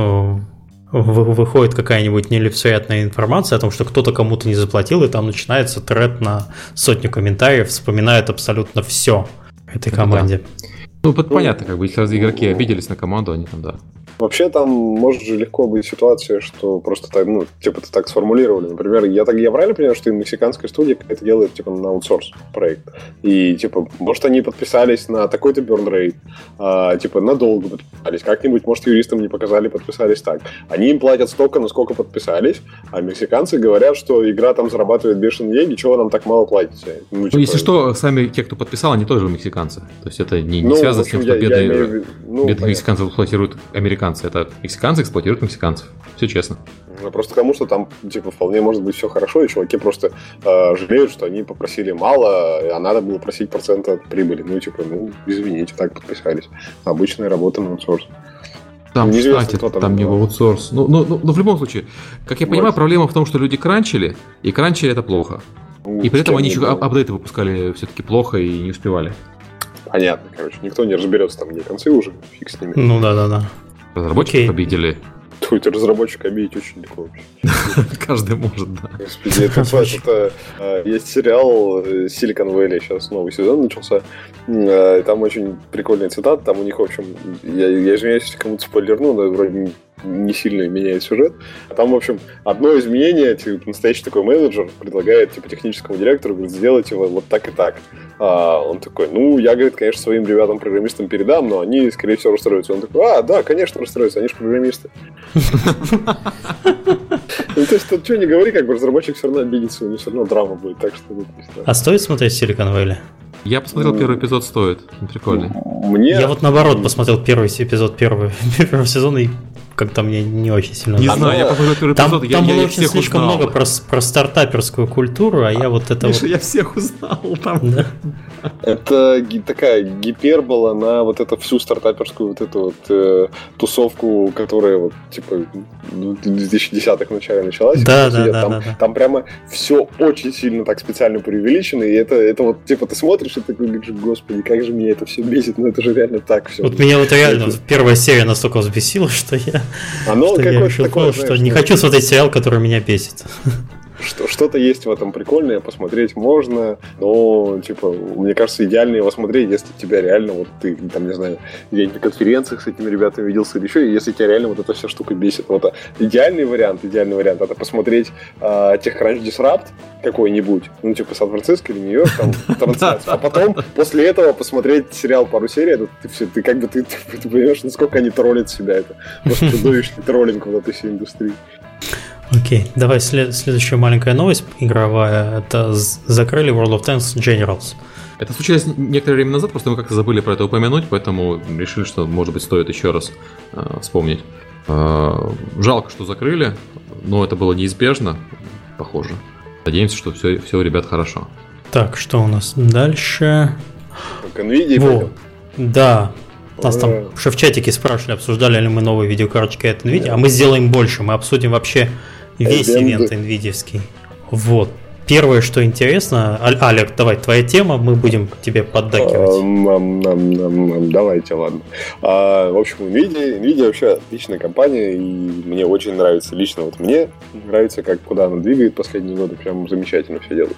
выходит какая-нибудь нелицеприятная информация о том, что кто-то кому-то не заплатил, и там начинается тред на сотню комментариев, вспоминает абсолютно все этой команде. Да. Ну, понятно, как бы, если игроки обиделись на команду, они там, да. Вообще там может же легко быть ситуация, что просто так, ну, типа, это так сформулировали. Например, я так я правильно понимаю, что и мексиканская студия это делает, типа, на аутсорс проект. И, типа, может, они подписались на такой-то burn а, типа, надолго подписались. Как-нибудь, может, юристам не показали, подписались так. Они им платят столько, насколько подписались, а мексиканцы говорят, что игра там зарабатывает бешеные деньги, чего нам так мало платите? Ну, типа... ну если что, сами те, кто подписал, они тоже мексиканцы. То есть это не, не ну, связано общем, с тем, что я, бедные, я имею... ну, бедных мексиканцев эксплуатируют американцы. Это мексиканцы эксплуатируют мексиканцев. Все честно. Ну, просто потому, что там, типа, вполне может быть все хорошо, и чуваки просто э, жалеют, что они попросили мало, а надо было просить процент от прибыли. Ну, типа, ну, извините, так подписались. Обычная работа на аутсорс. Там, ну, кстати, там, там не в аутсорс. Ну, ну, ну, ну, в любом случае, как я понимаю, вот. проблема в том, что люди кранчили, и кранчили это плохо. Ну, и при этом они еще апдейты выпускали все-таки плохо и не успевали. Понятно, короче, никто не разберется там, где концы уже, фиг с ними. Ну да, да, да. Разработчиков okay. обидели. Тут разработчик обидеть очень легко вообще. Каждый может, да. Господи, это, это, а, есть сериал э, Silicon Valley, сейчас новый сезон начался. А, там очень прикольный цитат, там у них, в общем, я, я извиняюсь, если кому-то спойлерну, но вроде не сильно меняет сюжет. А там, в общем, одно изменение, типа, настоящий такой менеджер предлагает, типа, техническому директору, говорит, сделать его вот так и так. А он такой, ну, я, говорит, конечно, своим ребятам-программистам передам, но они, скорее всего, расстроятся. Он такой, а, да, конечно, расстроятся, они же программисты. Ну, то есть, тут что не говори, как бы разработчик все равно обидится, у него все равно драма будет, так что... А стоит смотреть Silicon Valley? Я посмотрел первый эпизод, стоит. Прикольный. Мне... Я вот наоборот посмотрел первый эпизод первого, первого сезона и как-то мне не очень сильно Не знаю, я посмотрел первый там, эпизод, там я, было я очень слишком узнал. много про, про стартаперскую культуру, а, а я вот это Миша, вот... я всех узнал там. Да. Это такая гипербола на вот эту всю стартаперскую вот эту вот э, тусовку, которая вот типа в 2010-х начале началась. Да, да, да, там, да, да. Там прямо все очень сильно так специально преувеличено, и это, это вот типа ты смотришь и ты говоришь, господи, как же меня это все бесит, ну это же реально так все. Вот меня вот реально первая серия настолько взбесила, что я, Оно что я решил, такое, что знаешь, не хочу смотреть сериал, который меня бесит что, что-то есть в этом прикольное, посмотреть можно, но, типа, мне кажется, идеально его смотреть, если тебя реально, вот ты, там, не знаю, где-нибудь на конференциях с этими ребятами виделся или еще, если тебя реально вот эта вся штука бесит. Вот а, идеальный вариант, идеальный вариант, это посмотреть э, TechCrunch Disrupt какой-нибудь, ну, типа, Сан-Франциско или Нью-Йорк, там, трансляцию, а потом, после этого, посмотреть сериал пару серий, это ты все, ты как бы, ты, ты, ты понимаешь, насколько они троллят себя, это просто чудовищный троллинг в этой всей индустрии. Окей, давай след- следующая маленькая новость игровая. Это закрыли World of Tanks Generals. Это случилось некоторое время назад, просто мы как-то забыли про это упомянуть, поэтому решили, что, может быть, стоит еще раз э, вспомнить. Э, жалко, что закрыли, но это было неизбежно, похоже. Надеемся, что все, все у ребят хорошо. Так, что у нас дальше? NVIDIA Во. Да, нас там уже в чатике спрашивали, обсуждали ли мы новые видеокарточки от NVIDIA, а мы сделаем больше, мы обсудим вообще весь ивент NVIDIA. Вот. Первое, что интересно, Олег, давай, твоя тема, мы будем тебе поддакивать. Давайте, ладно. А, в общем, NVIDIA, NVIDIA вообще отличная компания, и мне очень нравится, лично вот мне нравится, как куда она двигает последние годы, прям замечательно все делает.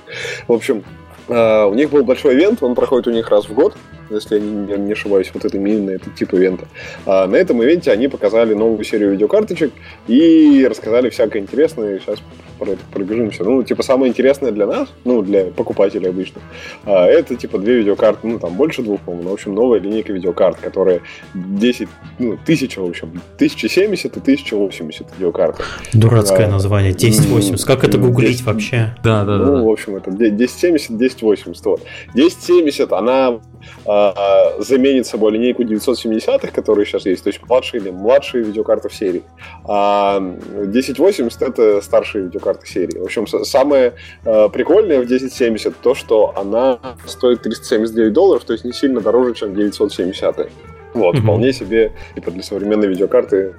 В общем, а, у них был большой ивент, он проходит у них раз в год, если я не, не ошибаюсь, вот это именно этот тип ивента. А на этом ивенте они показали новую серию видеокарточек и рассказали всякое интересное. Сейчас про это пробежимся. Ну, типа, самое интересное для нас, ну, для покупателей обычно, а, это, типа, две видеокарты, ну, там, больше двух, по-моему, но, в общем, новая линейка видеокарт, которая 10, ну, тысяча, в общем, 1070 и 1080 видеокарты. Дурацкое а, название, 1080. Как это гуглить 10, вообще? Да, да, да. Ну, в общем, это 1070, 1080, вот. 1070, она а, заменит собой линейку 970-х, которые сейчас есть, то есть младшие или младшие видеокарты в серии. А 1080 это старшие видеокарты серии. В общем, самое а, прикольное в 1070 то, что она стоит 379 долларов, то есть не сильно дороже, чем 970 Вот, mm-hmm. вполне себе, типа, для современной видеокарты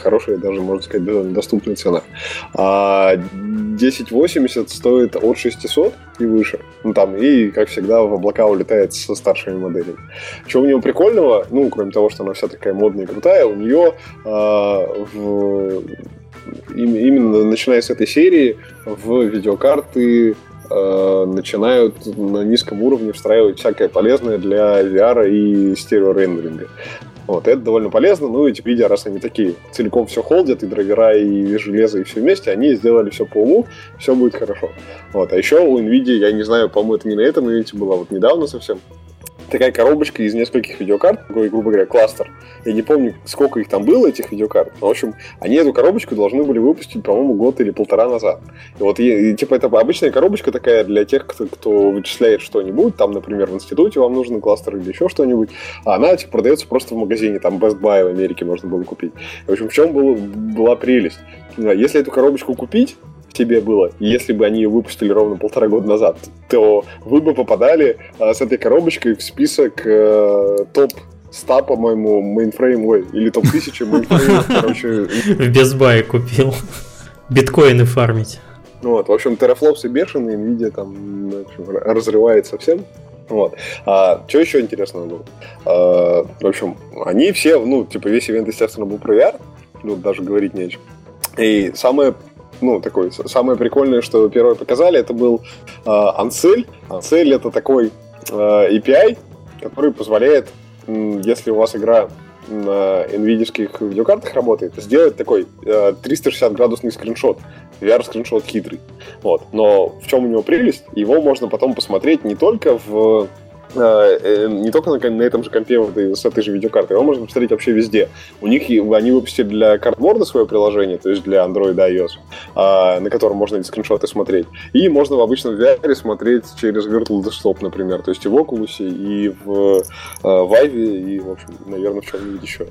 хорошая, даже, можно сказать, доступная цена. А 1080 стоит от 600 и выше. Ну, там, и, как всегда, в облака улетает со старшими моделями. Что у него прикольного, ну, кроме того, что она вся такая модная и крутая, у нее а, в именно начиная с этой серии в видеокарты э, начинают на низком уровне встраивать всякое полезное для VR и стереорендеринга. Вот, это довольно полезно, ну и видя, раз они такие целиком все холдят, и драйвера, и железо, и все вместе, они сделали все по уму, все будет хорошо. Вот, а еще у NVIDIA, я не знаю, по-моему, это не на этом ивенте было, вот недавно совсем, такая коробочка из нескольких видеокарт, такой, грубо говоря, кластер. Я не помню, сколько их там было, этих видеокарт. Но, в общем, они эту коробочку должны были выпустить, по-моему, год или полтора назад. И вот, и, типа, это обычная коробочка такая для тех, кто, кто вычисляет что-нибудь. Там, например, в институте вам нужен кластер или еще что-нибудь. А она, типа, продается просто в магазине. Там Best Buy в Америке можно было купить. В общем, в чем было, была прелесть? Если эту коробочку купить, тебе было, если бы они ее выпустили ровно полтора года назад, то вы бы попадали а, с этой коробочкой в список э, топ 100, по-моему, мейнфрейм, ой, или топ-1000 мейнфрейм, короче. В Best Buy купил. Биткоины фармить. Вот, в общем, терафлопсы бешеные, Nvidia там в общем, разрывает совсем. Вот. А, что еще интересного было? А, в общем, они все, ну, типа, весь ивент, естественно, был про VR, ну, даже говорить не о чем. И самое ну, такой, самое прикольное, что первое показали, это был э, Ansel. Ansel это такой э, API, который позволяет, если у вас игра на NVIDIA видеокартах работает, сделать такой э, 360-градусный скриншот. VR-скриншот хитрый. Вот. Но в чем у него прелесть? Его можно потом посмотреть не только в не только на, на этом же компе вот, с этой же видеокартой, его можно посмотреть вообще везде. У них они выпустили для картборда свое приложение, то есть для Android и iOS, а, на котором можно эти скриншоты смотреть. И можно в обычном VR смотреть через Virtual Desktop, например, то есть и в Oculus, и в э, Vive, и, в общем, наверное, в чем-нибудь еще.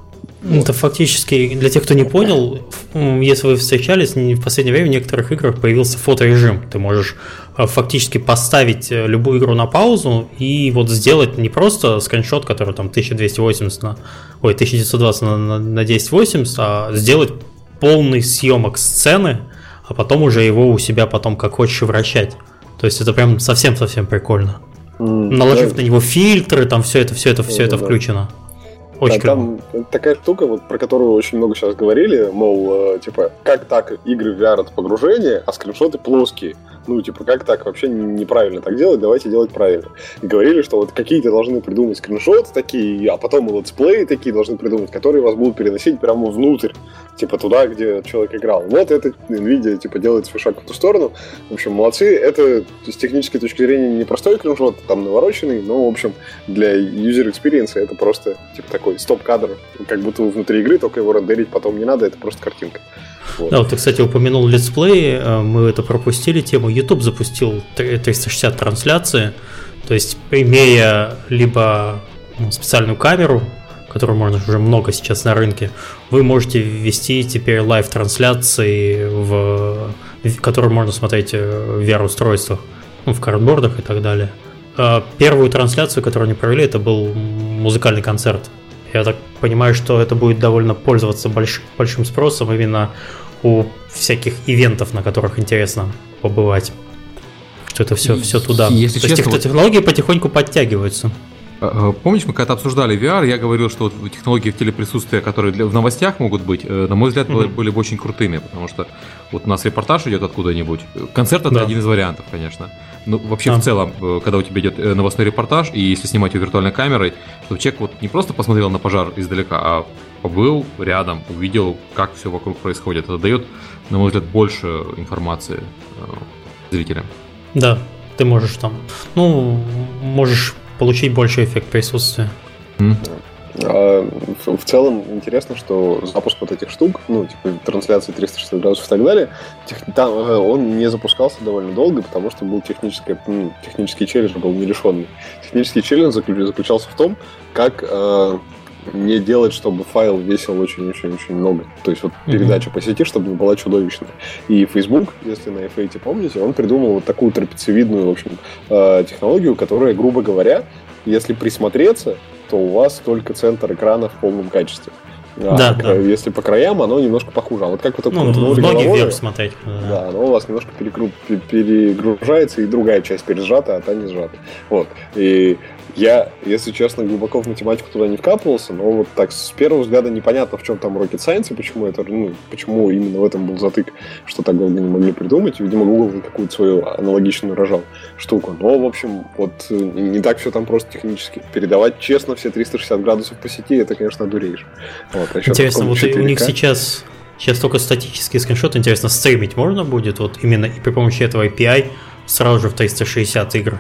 Это фактически, для тех, кто не понял, если вы встречались, в последнее время в некоторых играх появился фоторежим. Ты можешь фактически поставить э, любую игру на паузу и вот сделать не просто скриншот, который там 1280 на, ой, 1920 на, на, на 1080, а сделать полный съемок сцены, а потом уже его у себя потом как хочешь вращать. То есть это прям совсем-совсем прикольно. Mm, Наложив да. на него фильтры, там все это, все это, все mm, это да. включено. Очень да, там такая штука, вот, про которую очень много сейчас говорили, мол, э, типа, как так игры в VR это погружение, а скриншоты плоские. Ну, типа, как так вообще неправильно так делать, давайте делать правильно. И говорили, что вот какие-то должны придумать скриншоты такие, а потом и летсплеи такие должны придумать, которые вас будут переносить прямо внутрь, типа туда, где человек играл. Вот это NVIDIA, типа, делает свой шаг в эту сторону. В общем, молодцы. Это с технической точки зрения непростой скриншот, там навороченный, но, в общем, для user experience это просто, типа, такой стоп-кадр, как будто внутри игры, только его рендерить потом не надо, это просто картинка. Вот. Да, вот ты, кстати, упомянул let's play, э, мы это пропустили тему. YouTube запустил 360 трансляции, то есть имея либо ну, специальную камеру, которую можно уже много сейчас на рынке, вы можете ввести теперь live-трансляции, в, которые можно смотреть э, в VR-устройствах, ну, в картбордах и так далее. А первую трансляцию, которую они провели, это был музыкальный концерт я так понимаю, что это будет довольно пользоваться больш, большим спросом именно у всяких ивентов, на которых интересно побывать. Что это все, все туда. Если То честно, есть технологии потихоньку подтягиваются. А, а, помнишь, мы когда обсуждали VR, я говорил, что вот технологии в телеприсутствия, которые для, в новостях могут быть, э, на мой взгляд, mm-hmm. были бы очень крутыми, потому что вот у нас репортаж идет откуда-нибудь. Концерт это да. один из вариантов, конечно. Ну, вообще, а. в целом, э, когда у тебя идет э, новостной репортаж, и если снимать его виртуальной камерой, чтобы человек вот не просто посмотрел на пожар издалека, а побыл рядом, увидел, как все вокруг происходит. Это дает, на мой взгляд, больше информации зрителям. Да, ты можешь там, ну, можешь получить больший эффект присутствия. Mm. А, в целом интересно, что запуск вот этих штук, ну, типа трансляции 360 градусов и так далее, тех, там, э, он не запускался довольно долго, потому что был технический, ну, технический челлендж был нерешенный. Технический челлендж заключался в том, как э, не делать, чтобы файл весил очень-очень-очень много. То есть вот mm-hmm. передача по сети, чтобы была чудовищная. И Facebook, если на F8 помните, он придумал вот такую трапециевидную, в общем, э, технологию, которая, грубо говоря, если присмотреться, что у вас только центр экрана в полном качестве. А, да, да. Если по краям, оно немножко похуже. А вот как вы только ну, в ноги вверх смотреть. Да. да, оно у вас немножко перегружается, и другая часть пережата, а та не сжата. Вот. И я, если честно, глубоко в математику туда не вкапывался, но вот так с первого взгляда непонятно, в чем там rocket science почему это, ну, почему именно в этом был затык, что так долго не могли придумать. Видимо, Google какую-то свою аналогичную рожал штуку. Но, в общем, вот э, не так все там просто технически. Передавать честно все 360 градусов по сети, это, конечно, дуреешь. Вот, а Интересно, вот у них сейчас Сейчас только статический скриншот. Интересно, стримить можно будет вот именно и при помощи этого API сразу же в 360 игр?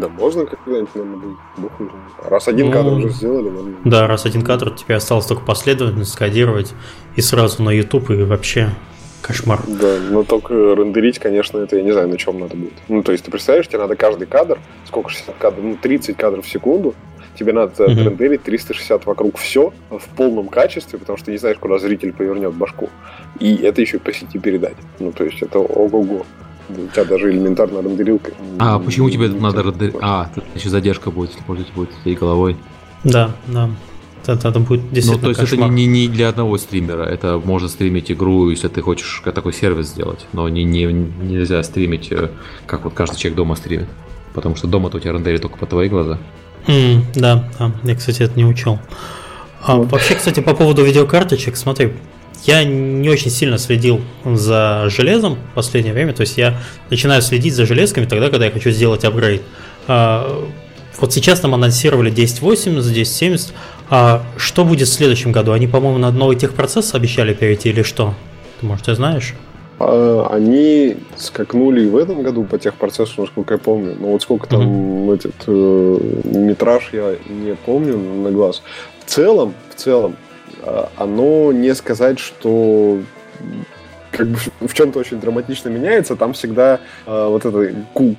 Да, можно когда-нибудь, наверное, будет. Бог Раз один ну, кадр уже сделали, наверное. Да, раз один кадр, тебе осталось только последовательно скодировать и сразу на YouTube, и вообще кошмар. Да, но только рендерить, конечно, это я не знаю, на чем надо будет. Ну, то есть, ты представляешь, тебе надо каждый кадр, сколько, 60 кадров, ну, 30 кадров в секунду, тебе надо mm-hmm. рендерить 360 вокруг все в полном качестве, потому что не знаешь, куда зритель повернет башку. И это еще по сети передать. Ну, то есть, это ого-го. У тебя даже элементарно рендерилка. А почему тебе тут надо рендерить? А, тут еще задержка будет, если пользователь будет своей головой. Да, да. Это, это будет действительно Ну, то есть кошмар. это не, не для одного стримера. Это можно стримить игру, если ты хочешь такой сервис сделать. Но не, не, нельзя стримить, э, как вот каждый человек дома стримит. Потому что дома-то у тебя рендерит только по твои глаза. Mm, да, да, я, кстати, это не учел. А, вообще, кстати, по поводу видеокарточек, смотри, я не очень сильно следил за железом в последнее время, то есть я начинаю следить за железками тогда, когда я хочу сделать апгрейд. А, вот сейчас нам анонсировали 1080, 1070. А что будет в следующем году? Они, по-моему, на новый техпроцесс обещали перейти или что? Ты, может, ты знаешь? А, они скакнули в этом году по техпроцессу, насколько я помню. Но вот сколько там mm-hmm. этот э, метраж я не помню на глаз. В целом, в целом, оно не сказать, что как бы в чем-то очень драматично меняется, там всегда э, вот это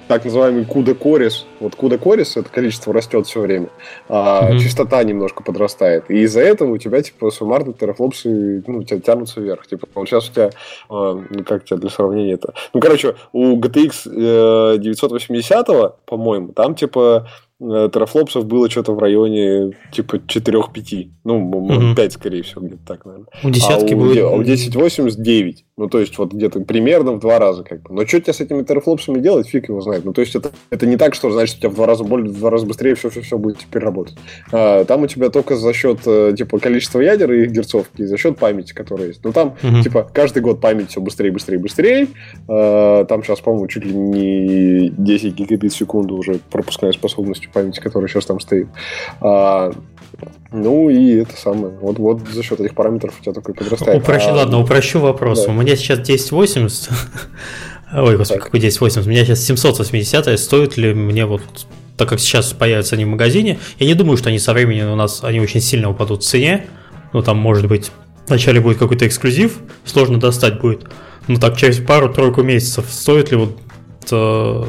так называемый куда корис, вот куда корис, это количество растет все время, а mm-hmm. частота немножко подрастает, и из-за этого у тебя типа суммарно терафлопсы ну, тебя тянутся вверх, типа вот сейчас у тебя, э, ну как тебе для сравнения это, ну короче у GTX э, 980, по-моему, там типа Э, терафлопсов было что-то в районе типа 4-5. Ну, угу. 5, скорее всего, где-то так, наверное. У десятки а будет... А у 1080 9. Ну, то есть, вот где-то примерно в два раза как бы. Но что тебе с этими терафлопсами делать, фиг его знает. Ну, то есть, это, это не так, что, значит, у тебя в два раза более, в два раза быстрее все-все-все будет теперь работать. А, там у тебя только за счет, э, типа, количества ядер и их герцовки, и за счет памяти, которая есть. Ну, там, угу. типа, каждый год память все быстрее, быстрее, быстрее. А, там сейчас, по-моему, чуть ли не 10 гигабит в секунду уже пропускная способность памяти, которая сейчас там стоит. А, ну и это самое. Вот, вот за счет этих параметров у тебя такой подрастает. Упрощу, а, ладно, упрощу вопрос. Да. У меня сейчас 1080. Ой, господи, так. какой 1080? У меня сейчас 780, стоит ли мне вот так как сейчас появятся они в магазине, я не думаю, что они со временем у нас они очень сильно упадут в цене. Ну, там, может быть, вначале будет какой-то эксклюзив, сложно достать будет. Ну, так, через пару-тройку месяцев стоит ли вот... Э,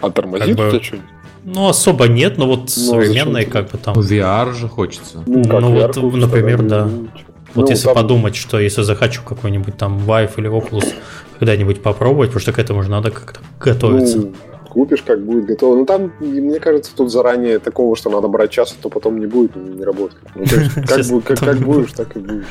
а тормозит как бы, что-нибудь? Ну, особо нет, но вот ну, современные как бы там. Ну, VR же хочется. Ну, ну вот, хочется, например, да. Ну, вот ну, если там... подумать, что если захочу какой-нибудь там Vive или Oculus когда-нибудь попробовать, потому что к этому же надо как-то готовиться. Ну, купишь, как будет готово. Ну, там, мне кажется, тут заранее такого, что надо брать час, а то потом не будет, не работает. Ну, то есть, как, бы, как, как будешь, так и будешь.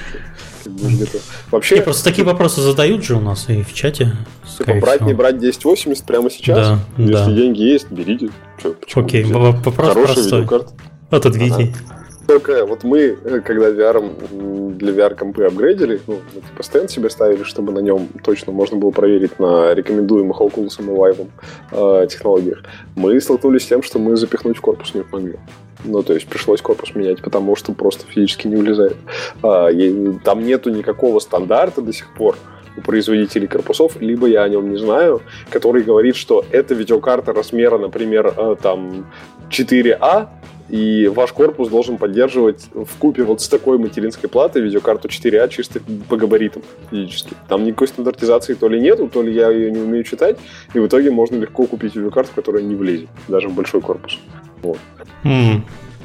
Вообще... Не, просто такие вопросы задают же у нас и в чате. Типа брать, всего. не брать 1080 прямо сейчас? Да, Если да. деньги есть, берите. Че, Окей, вопрос Хороший простой. видеокарта. Отодвиньте. Ага. Только вот мы, э, когда VR, для VR-компы апгрейдили, ну, мы типа стенд себе ставили, чтобы на нем точно можно было проверить на рекомендуемых Oculus и Vive э, технологиях, мы столкнулись с тем, что мы запихнуть в корпус не могли. Ну, то есть пришлось корпус менять, потому что просто физически не влезает. А, и, там нету никакого стандарта до сих пор у производителей корпусов, либо я о нем не знаю, который говорит, что эта видеокарта размера, например, э, там 4А, и ваш корпус должен поддерживать в купе вот с такой материнской платой видеокарту 4А чисто по габаритам физически. Там никакой стандартизации то ли нету, то ли я ее не умею читать, и в итоге можно легко купить видеокарту, которая не влезет даже в большой корпус. Вот. Mm.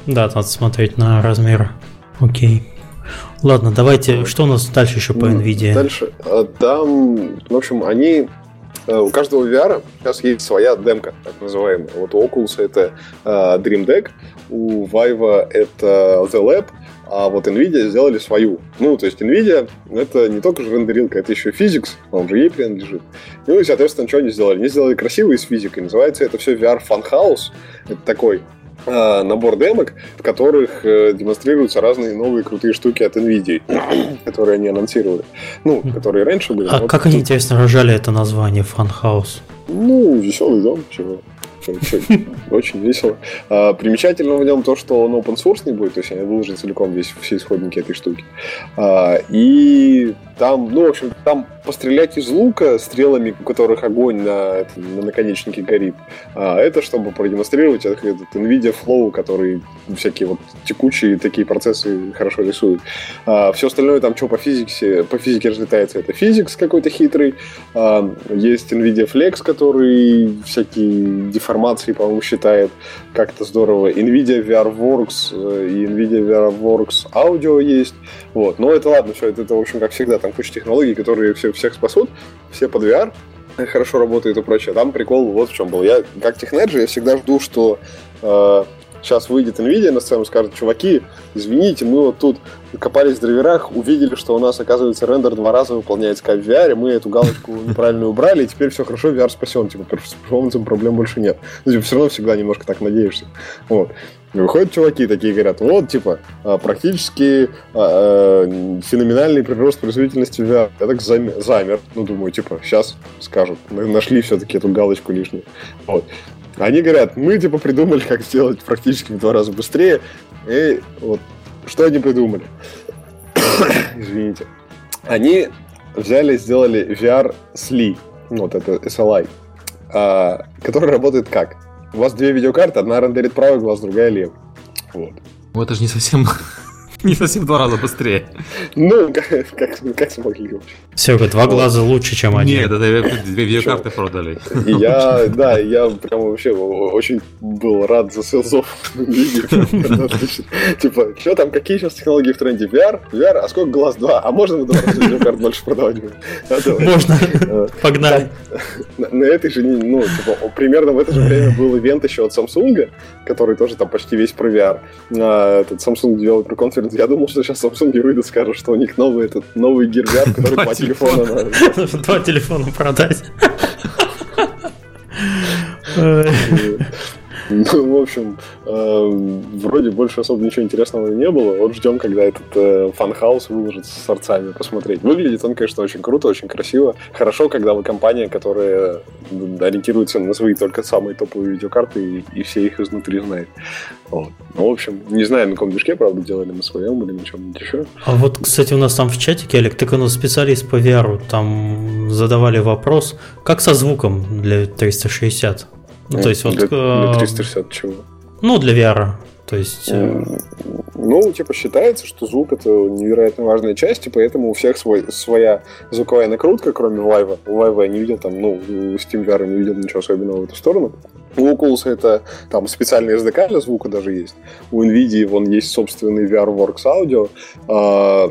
Да, надо смотреть на размер. Окей. Ладно, давайте, что у нас дальше еще по NVIDIA? Дальше, а, там, в общем, они э, у каждого VR сейчас есть своя демка, так называемая. Вот у Oculus это э, Dream Deck, у Vive это The Lab, а вот NVIDIA сделали свою. Ну, то есть NVIDIA это не только же рендерилка, это еще Physics, он же ей принадлежит. Ну и, соответственно, что они сделали? Они сделали красивый с физикой. Называется это все VR Funhouse. Это такой набор демок, в которых э, демонстрируются разные новые крутые штуки от NVIDIA, которые они анонсировали. Ну, которые раньше были. А вот как тут... они, интересно, рожали это название Funhouse? Ну, веселый дом, чего. Очень весело. А, примечательно в нем то, что он open source не будет, то есть они выложат целиком весь, все исходники этой штуки. А, и там, ну, в общем, там пострелять из лука стрелами, у которых огонь на, на наконечнике горит. А это чтобы продемонстрировать этот, NVIDIA Flow, который всякие вот текучие такие процессы хорошо рисует. А, все остальное там, что по физике, по физике разлетается, это физикс какой-то хитрый. А, есть NVIDIA Flex, который всякие деформации, по-моему, считает как-то здорово. NVIDIA VRWorks э, и NVIDIA VRWorks Audio есть. Вот. Но это ладно, все это, это, в общем, как всегда, там куча технологий, которые все, всех спасут, все под VR, хорошо работают и прочее. Там прикол вот в чем был. Я, как технеджер, я всегда жду, что э, сейчас выйдет NVIDIA на сцену и скажет, чуваки, извините, мы вот тут копались в драйверах, увидели, что у нас, оказывается, рендер два раза выполняется как в VR, мы эту галочку неправильно убрали, и теперь все хорошо, VR спасен, типа, с перформансом проблем больше нет. Но, типа, все равно всегда немножко так надеешься. Вот. Выходят чуваки такие, говорят, вот, типа, а, практически а, феноменальный прирост производительности VR. Я так замер, ну, думаю, типа, сейчас скажут, мы нашли все-таки эту галочку лишнюю. Вот. Они говорят, мы, типа, придумали, как сделать практически в два раза быстрее. И вот, что они придумали? Извините. Они взяли, сделали VR SLI, ну, вот это SLI, который работает как? У вас две видеокарты, одна рендерит правый глаз, другая левый. Вот. Ну, это же не совсем Не совсем в два раза быстрее. Ну, как, как, как смогли вообще. Все, два глаза лучше, чем один. Нет, это две видеокарты продали. Я, да, я прям вообще очень был рад за селзов. Типа, что там, какие сейчас технологии в тренде? VR? VR? А сколько глаз? Два? А можно мы два видеокарт больше продавать? Можно. Погнали. На этой же, ну, типа, примерно в это же время был ивент еще от Samsung, который тоже там почти весь про VR. А, этот Samsung Developer Conference я думал, что сейчас Samsung выйдут, скажут, что у них новый этот новый гирвяр, который два телефона надо. Два телефона продать. Ну, в общем, э, вроде больше особо ничего интересного не было. Вот ждем, когда этот э, фанхаус выложит с сорцами посмотреть. Выглядит он, конечно, очень круто, очень красиво. Хорошо, когда вы компания, которая ориентируется на свои только самые топовые видеокарты и, и все их изнутри знает. Вот. Ну, в общем, не знаю, на каком движке, правда, делали на своем или на чем-нибудь еще. А вот, кстати, у нас там в чатике, Олег, ты как специалист по VR, там задавали вопрос, как со звуком для 360? Ну, то есть вот... Для, для 360 чего? Ну, для VR. То есть... Ну, типа, считается, что звук это невероятно важная часть, и поэтому у всех свой, своя звуковая накрутка, кроме. У Vive я не видел там, ну, Steam VR не видел ничего особенного в эту сторону. У Oculus это там специальный SDK для звука даже есть. У NVIDIA вон есть собственный VRWorks Audio. А,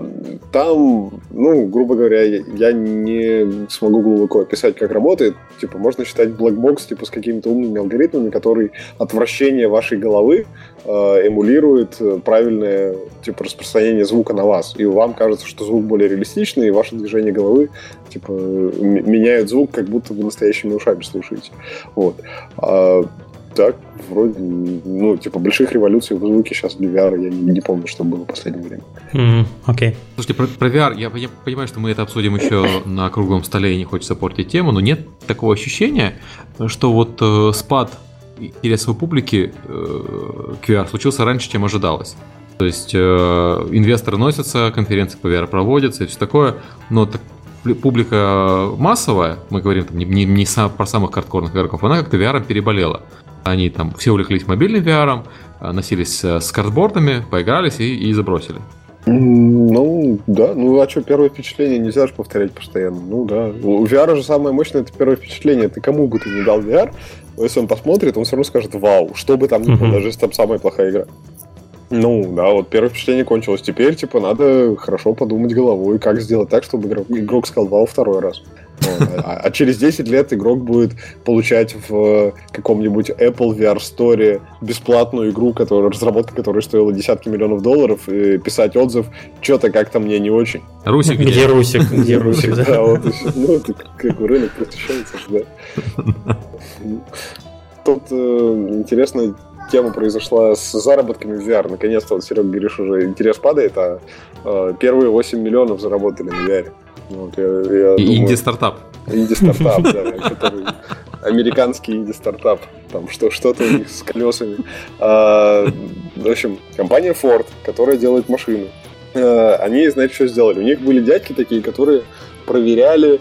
там, ну, грубо говоря, я не смогу глубоко описать, как работает. Типа, можно считать blackbox типа, с какими-то умными алгоритмами, который от вращения вашей головы а, эмулирует правильное типа, распространение звука на вас. И вам кажется, что звук более реалистичный, и ваше движение головы типа, меняют звук, как будто вы настоящими ушами слушаете. Вот. А, так, вроде, ну, типа, больших революций в звуке сейчас для VR я не, не помню, что было в последнее время. Окей. Mm, okay. Слушайте, про, про VR, я, я понимаю, что мы это обсудим еще на круглом столе и не хочется портить тему, но нет такого ощущения, что вот э, спад интереса у публики э, к VR случился раньше, чем ожидалось. То есть э, инвесторы носятся, конференции по VR проводятся и все такое, но так, публика массовая, мы говорим там, не, не, не сам, про самых хардкорных игроков, она как-то VR переболела. Они там все увлеклись мобильным VR, а, носились с картбордами, поигрались и, и забросили. Ну, да. Ну, а что, первое впечатление нельзя же повторять постоянно. Ну, да. У VR же самое мощное это первое впечатление. Ты кому бы ты не дал VR, если он посмотрит, он все равно скажет «Вау!» Что бы там ни было, даже если там самая плохая игра. Ну, да, вот первое впечатление кончилось. Теперь, типа, надо хорошо подумать головой, как сделать так, чтобы игрок, игрок сказал «Вау!» второй раз. А, а через 10 лет игрок будет получать в каком-нибудь Apple VR Store бесплатную игру, которая, разработка которой стоила десятки миллионов долларов, и писать отзыв, что-то как-то мне не очень. Русик где? Где Русик? Где Русик, да? вот, ну, как бы рынок просвещается, да. Тут э, интересная тема произошла с заработками в VR. Наконец-то, вот, Серега, говоришь, уже интерес падает, а э, первые 8 миллионов заработали на VR. Вот, я, я И инди-стартап. Инди-стартап, да, американский инди-стартап. Там что, что-то у них с колесами. А, в общем, компания Ford, которая делает машины, а, они, знаете, что сделали? У них были дядьки такие, которые проверяли,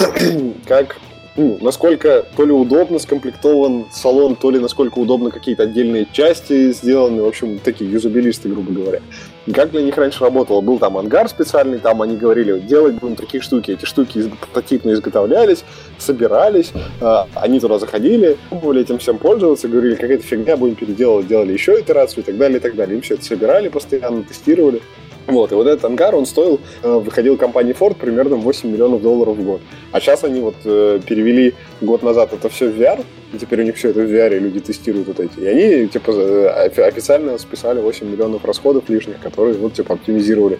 как ну, насколько то ли удобно скомплектован салон, то ли насколько удобно какие-то отдельные части сделаны, в общем, такие юзабилисты, грубо говоря. И как для них раньше работало? Был там ангар специальный, там они говорили, делать будем такие штуки. Эти штуки прототипно изготовлялись, собирались, а, они туда заходили, пробовали этим всем пользоваться, говорили, какая-то фигня, будем переделывать, делали еще итерацию и так далее, и так далее. Им все это собирали постоянно, тестировали. Вот, и вот этот ангар, он стоил, э, выходил компании Ford примерно 8 миллионов долларов в год. А сейчас они вот э, перевели год назад это все в VR, и теперь у них все это в VR, и люди тестируют вот эти. И они, типа, э, официально списали 8 миллионов расходов лишних, которые, вот, типа, оптимизировали.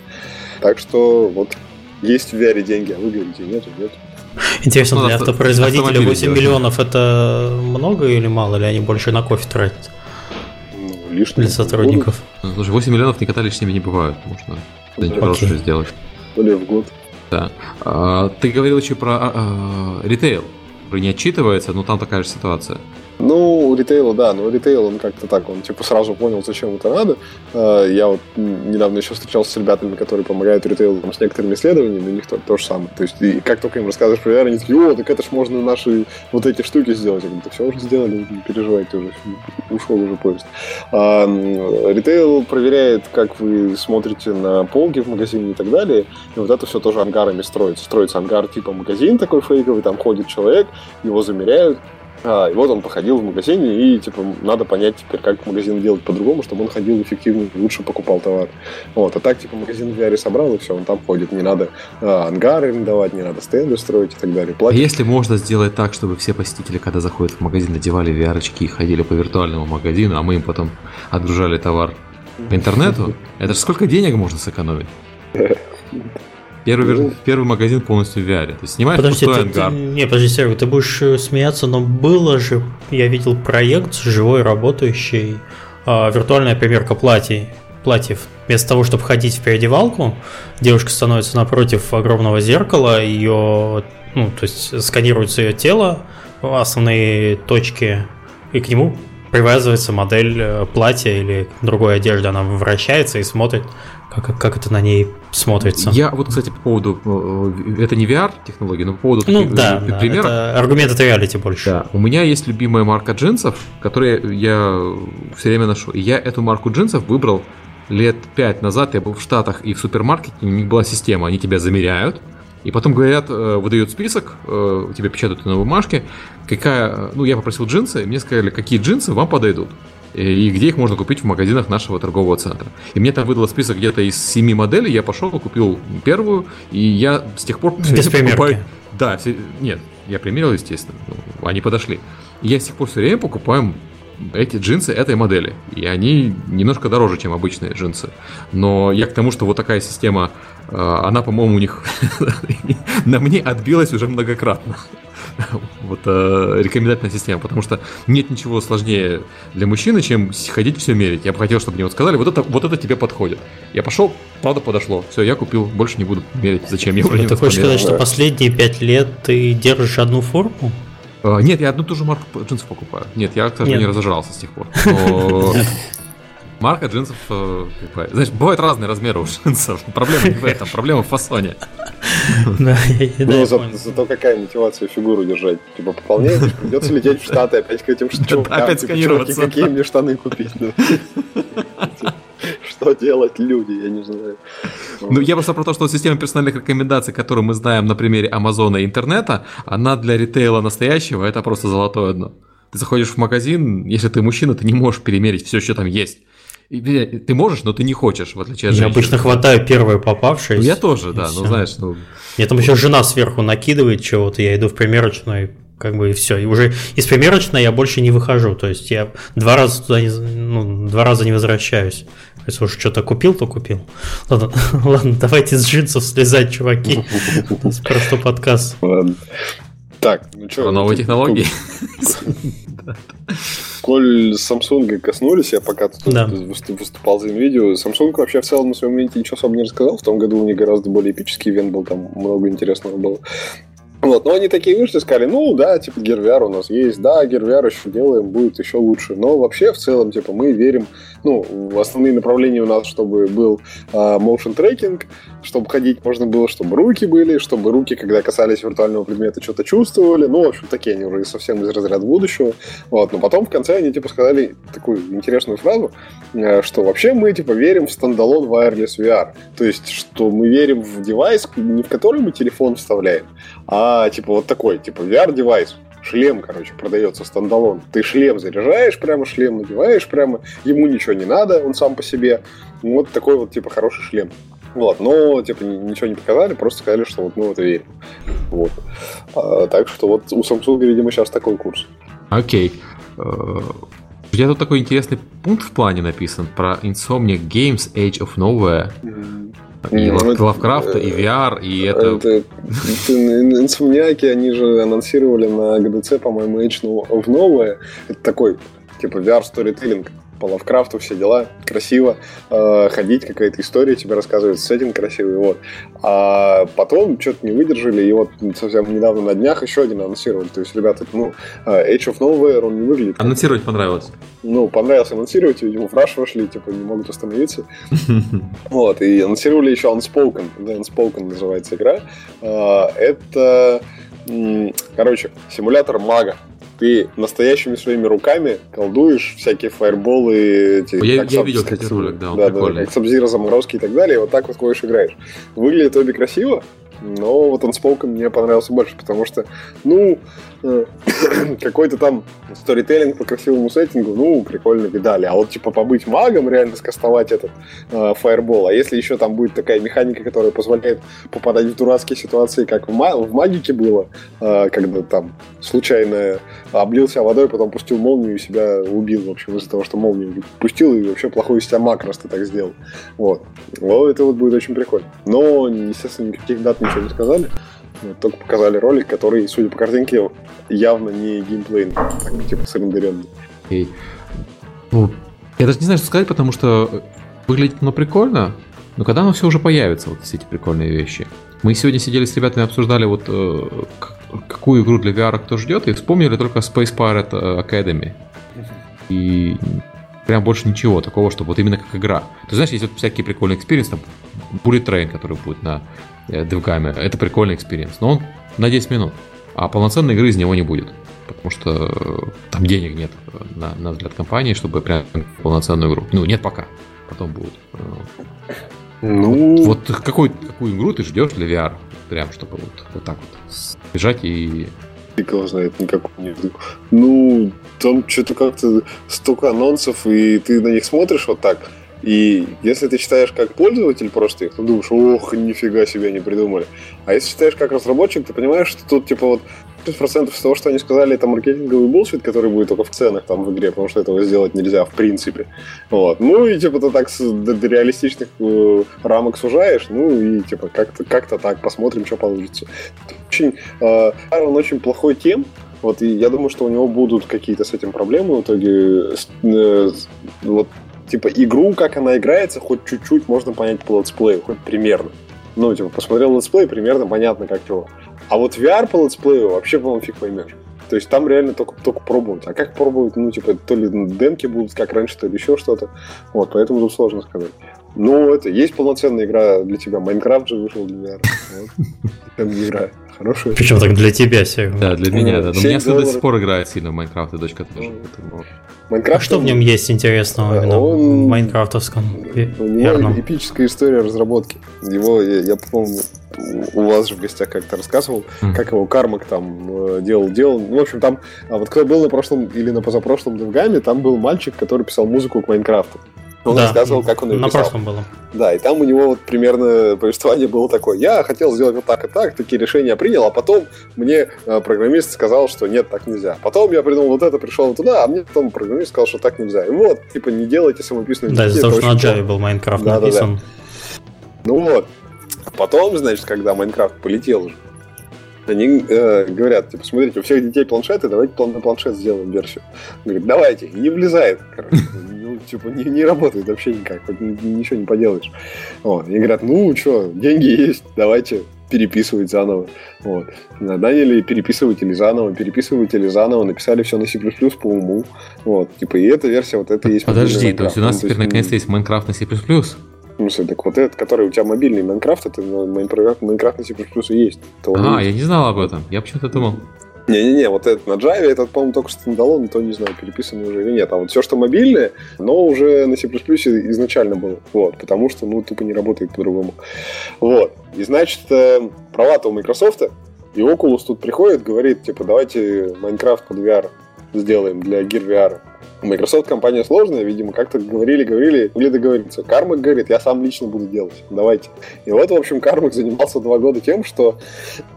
Так что, вот, есть в VR деньги, а вы говорите, нет, нет. Интересно, ну, для автопроизводителя 8 миллионов это много или мало, или они больше на кофе тратят? Лишних. Для сотрудников. Ну, слушай, 8 миллионов никогда лишними не бывают. Можно что-нибудь хорошее сделать. Или в год. Да. А, ты говорил еще про а, а, ритейл. Не отчитывается, но там такая же ситуация. Ну, у ритейла, да, но ритейл, он как-то так, он типа сразу понял, зачем это надо. А, я вот недавно еще встречался с ребятами, которые помогают ритейлу с некоторыми исследованиями, у них то, то же самое. То есть, и как только им рассказываешь про VR, они такие, о, так это ж можно наши вот эти штуки сделать. Я говорю, все уже сделали, не переживайте уже, ушел уже поезд. А, ритейл проверяет, как вы смотрите на полки в магазине и так далее, и вот это все тоже ангарами строится. Строится ангар типа магазин такой фейковый, там ходит человек, его замеряют, а, и вот он походил в магазине, и типа надо понять теперь, как магазин делать по-другому, чтобы он ходил эффективно, лучше покупал товар. Вот, а так типа магазин в VR собрал, и все, он там ходит. Не надо а, ангары арендовать, не надо стенды строить и так далее. Платить. А если можно сделать так, чтобы все посетители, когда заходят в магазин, надевали VR очки и ходили по виртуальному магазину, а мы им потом отгружали товар по интернету, это же сколько денег можно сэкономить? Первый, первый магазин полностью в VR. Ты снимаешь подожди, пустой ты, ангар. Ты, не, подожди, Серега, ты будешь э, смеяться, но было же, я видел проект живой, работающий, э, виртуальная примерка платьев. платьев. Вместо того, чтобы ходить в переодевалку, девушка становится напротив огромного зеркала, ее, ну, то есть сканируется ее тело, основные точки, и к нему привязывается модель э, платья или другой одежды. Она вращается и смотрит как, как это на ней смотрится. Я вот, кстати, по поводу, э, это не VR-технология, но по поводу ну, да, да, примеров. Это аргумент от реалити больше. Да, у меня есть любимая марка джинсов, которые я все время ношу. И я эту марку джинсов выбрал лет пять назад. Я был в Штатах, и в супермаркете у них была система, они тебя замеряют, и потом говорят, э, выдают список, э, тебе печатают на бумажке, какая, ну, я попросил джинсы, мне сказали, какие джинсы вам подойдут и где их можно купить в магазинах нашего торгового центра. И мне там выдало список где-то из семи моделей, я пошел, купил первую, и я с тех пор... Без покупаю... Да, все... нет, я примерил, естественно, ну, они подошли. И я с тех пор все время покупаю эти джинсы этой модели. И они немножко дороже, чем обычные джинсы. Но я к тому, что вот такая система, э, она, по-моему, у них на мне отбилась уже многократно. вот э, рекомендательная система, потому что нет ничего сложнее для мужчины, чем ходить все мерить. Я бы хотел, чтобы мне вот сказали, вот это, вот это тебе подходит. Я пошел, правда подошло. Все, я купил, больше не буду мерить. Зачем? Я Ты хочешь сказать, что последние пять лет ты держишь одну форму? Uh, нет, я одну ту же марку джинсов покупаю. Нет, я, к сожалению, не разожрался с тех пор. Но Марка джинсов, э, как бы, знаешь, бывают разные размеры у джинсов. Проблема не в этом, проблема в фасоне. Да, Ну, зато какая мотивация фигуру держать? Типа пополняешь, придется лететь в Штаты опять к этим штукам. Опять типа, сканироваться. Какие мне штаны купить? Что делать люди, я не знаю. Ну, я просто про то, что система персональных рекомендаций, которую мы знаем на примере Амазона и интернета, она для ритейла настоящего, это просто золотое дно. Ты заходишь в магазин, если ты мужчина, ты не можешь перемерить все, что там есть. ты можешь, но ты не хочешь, в отличие от Я обычно хватаю первое попавшееся. Ну, я тоже, да, ну знаешь, ну... Мне там еще жена сверху накидывает чего-то, я иду в примерочную, как бы и все. И уже из примерочной я больше не выхожу. То есть я два раза туда не, ну, два раза не возвращаюсь. Если уж что-то купил, то купил. Ладно, ладно, давайте с джинсов слезать, чуваки. Просто подкаст. Ладно. Так, ну что? Новые технологии. Коль Samsung коснулись, я пока тут да. выступал за видео. Samsung вообще в целом на своем ивенте ничего особо не рассказал. В том году у них гораздо более эпический ивент был, там много интересного было. Вот, но они такие вышли, сказали, ну да, типа GearVR у нас есть, да, GearVR еще делаем, будет еще лучше. Но вообще в целом, типа, мы верим, ну, основные направления у нас, чтобы был э, motion tracking, чтобы ходить можно было, чтобы руки были, чтобы руки, когда касались виртуального предмета, что-то чувствовали. Ну, в общем, такие они уже совсем из разряда будущего. Вот, но потом в конце они, типа, сказали такую интересную фразу, э, что вообще мы, типа, верим в standalone wireless VR. То есть, что мы верим в девайс, не в который мы телефон вставляем, а, типа, вот такой, типа, VR-девайс шлем, короче, продается standalone. Ты шлем заряжаешь прямо, шлем надеваешь прямо, ему ничего не надо, он сам по себе. Вот такой вот, типа, хороший шлем. Вот, но, типа, ничего не показали, просто сказали, что вот мы в это верим. Вот. А, так что вот у Samsung, видимо, сейчас такой курс. Окей. Uh... У тебя тут такой интересный пункт в плане написан про Insomniac Games Age of Nowhere. Mm-hmm. И ну, Лавкрафта, и VR, и это... это, инсомниаки, они же анонсировали на GDC, по-моему, Age of Nowhere. Это такой, типа, VR-сторителлинг по Лавкрафту, все дела, красиво, э, ходить, какая-то история тебе рассказывает, сеттинг красивый, вот. А потом что-то не выдержали, и вот совсем недавно на днях еще один анонсировали, то есть, ребята, ну, э, Age of Nowhere, он не выглядит... Анонсировать понравилось? Ну, понравилось анонсировать, видимо, в Rush вошли, типа, не могут остановиться. Вот, и анонсировали еще Unspoken, да, Unspoken называется игра. Э, это, короче, симулятор мага, ты настоящими своими руками колдуешь всякие фаерболы. Эти, я, я видел, кстати, ролик, да, да, да, как Сабзира заморозки и так далее, и вот так вот ходишь играешь. Выглядит обе красиво, но вот он Unspoken мне понравился больше, потому что, ну, э, какой-то там сторителлинг по красивому сеттингу, ну, прикольно видали. А вот, типа, побыть магом, реально скастовать этот э, фаербол. А если еще там будет такая механика, которая позволяет попадать в дурацкие ситуации, как в, ма- в магике было, э, когда там случайно облился водой, потом пустил молнию и себя убил, в общем, из-за того, что молнию пустил, и вообще плохой из тебя маг, ты так сделал. Вот. Вот это вот будет очень прикольно. Но, естественно, никаких дат ничего не сказали. Вот, только показали ролик, который, судя по картинке, явно не геймплей, так, типа срендеренный. Okay. Ну, я даже не знаю, что сказать, потому что выглядит оно прикольно, но когда оно все уже появится, вот все эти прикольные вещи. Мы сегодня сидели с ребятами, обсуждали вот э, какую игру для VR кто ждет, и вспомнили только Space Pirate Academy. И прям больше ничего такого, чтобы вот именно как игра. Ты знаешь, есть вот всякие прикольные experience ы, там Bullet Train, который будет на DevGAMM е, это прикольный experience, но он на 10 минут, а полноценной игры из него не будет, потому что там денег нет на, на взгляд компании, чтобы прям полноценную игру. Ну, нет пока, потом будет. Ну... Вот, вот какой, какую игру ты ждешь для VR? Прям, чтобы вот, вот так вот бежать и Фиг его знает, никакого нет. Ну, там что-то как-то столько анонсов, и ты на них смотришь вот так. И если ты читаешь как пользователь просто их, то думаешь, ох, нифига себе не придумали. А если читаешь как разработчик, ты понимаешь, что тут типа вот 30% из того, что они сказали, это маркетинговый булшит, который будет только в ценах там в игре, потому что этого сделать нельзя в принципе. Вот. Ну и типа ты так до, до реалистичных э, рамок сужаешь, ну и типа как-то как так, посмотрим, что получится. Очень, э, он очень плохой тем, вот, и я думаю, что у него будут какие-то с этим проблемы в итоге. Э, вот, типа, игру, как она играется, хоть чуть-чуть можно понять по летсплею, хоть примерно. Ну, типа, посмотрел let's play, примерно понятно, как чего. А вот VR по let's play ю вообще, по-моему, фиг поймешь. То есть там реально только, только пробовать. А как пробовать, ну, типа, то ли демки будут, как раньше, то ли еще что-то. Вот, поэтому тут сложно сказать. Ну, это есть полноценная игра для тебя. Майнкрафт же вышел для VR. Вот. игра хорошая. Причем так для тебя, Серега. Да, для меня, да. Но у меня до сих пор играет сильно в Майнкрафт, и дочка тоже. Майнкрафт, а что в нем есть интересного именно в майнкрафтовском? У него эпическая история разработки. Его, я, по-моему, у вас же в гостях как-то рассказывал, mm. как его Кармак там э, делал, делал. Ну, в общем, там, а вот кто был на прошлом или на позапрошлом DevGAMM е, там был мальчик, который писал музыку к Майнкрафту. Он да, рассказывал, как он ее На писал. прошлом было. Да, и там у него вот примерно повествование было такое. Я хотел сделать вот так и так, такие решения принял, а потом мне э, программист сказал, что нет, так нельзя. Потом я придумал вот это, пришел туда, а мне потом программист сказал, что так нельзя. И вот, типа, не делайте самописные Да, из-за того, что на Java был Майнкрафт Да-да-да. написан. Ну вот. Потом, значит, когда Майнкрафт полетел уже, они э, говорят, типа, смотрите, у всех детей планшеты, давайте на планшет сделаем версию. Говорит, давайте, и не влезает, короче. Ну, типа, не, не работает вообще никак, ничего не поделаешь. Вот. И говорят, ну, что, деньги есть, давайте переписывать заново. Вот. Наняли переписыватели заново, переписыватели заново, написали все на C++ по уму. Вот. Типа, и эта версия, вот это и есть Подожди, то есть у нас. Ну, теперь наконец-то есть Майнкрафт на C++? В смысле, так вот этот, который у тебя мобильный Майнкрафт, это ну, Майнкрафт, на C++ есть. А, я не знал об этом. Я почему-то думал. Не-не-не, вот этот на Java, этот, по-моему, только standalone, то не знаю, переписанный уже или нет. А вот все, что мобильное, но уже на C++ изначально было. Вот, потому что, ну, тупо не работает по-другому. Вот. И, значит, э, права-то у Microsoft, и Oculus тут приходит, говорит, типа, давайте Майнкрафт под VR сделаем для Gear VR. Microsoft компания сложная, видимо, как-то говорили, говорили, или договориться. Кармак говорит, я сам лично буду делать, давайте. И вот, в общем, Кармак занимался два года тем, что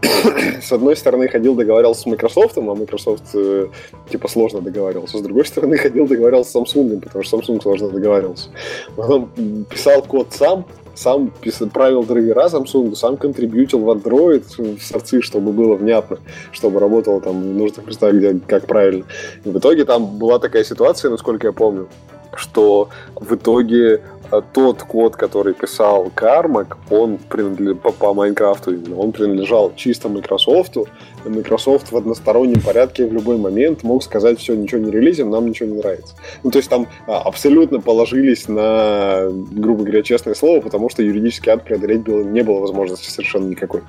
с одной стороны ходил договаривался с Microsoft, а Microsoft э, типа сложно договаривался. С другой стороны ходил договаривался с Samsung, потому что Samsung сложно договаривался. Он писал код сам, сам писал, правил драйвера Samsung, сам контрибьютил в Android в сорцы, чтобы было внятно, чтобы работало там в нужных местах, где как правильно. И в итоге там была такая ситуация, насколько я помню, что в итоге э, тот код, который писал Кармак, он принадлежал по, по Майнкрафту он принадлежал чисто Microsoft. Microsoft в одностороннем порядке в любой момент мог сказать, все, ничего не релизим, нам ничего не нравится. Ну, то есть там а, абсолютно положились на, грубо говоря, честное слово, потому что юридический акт преодолеть было, не было возможности совершенно никакой.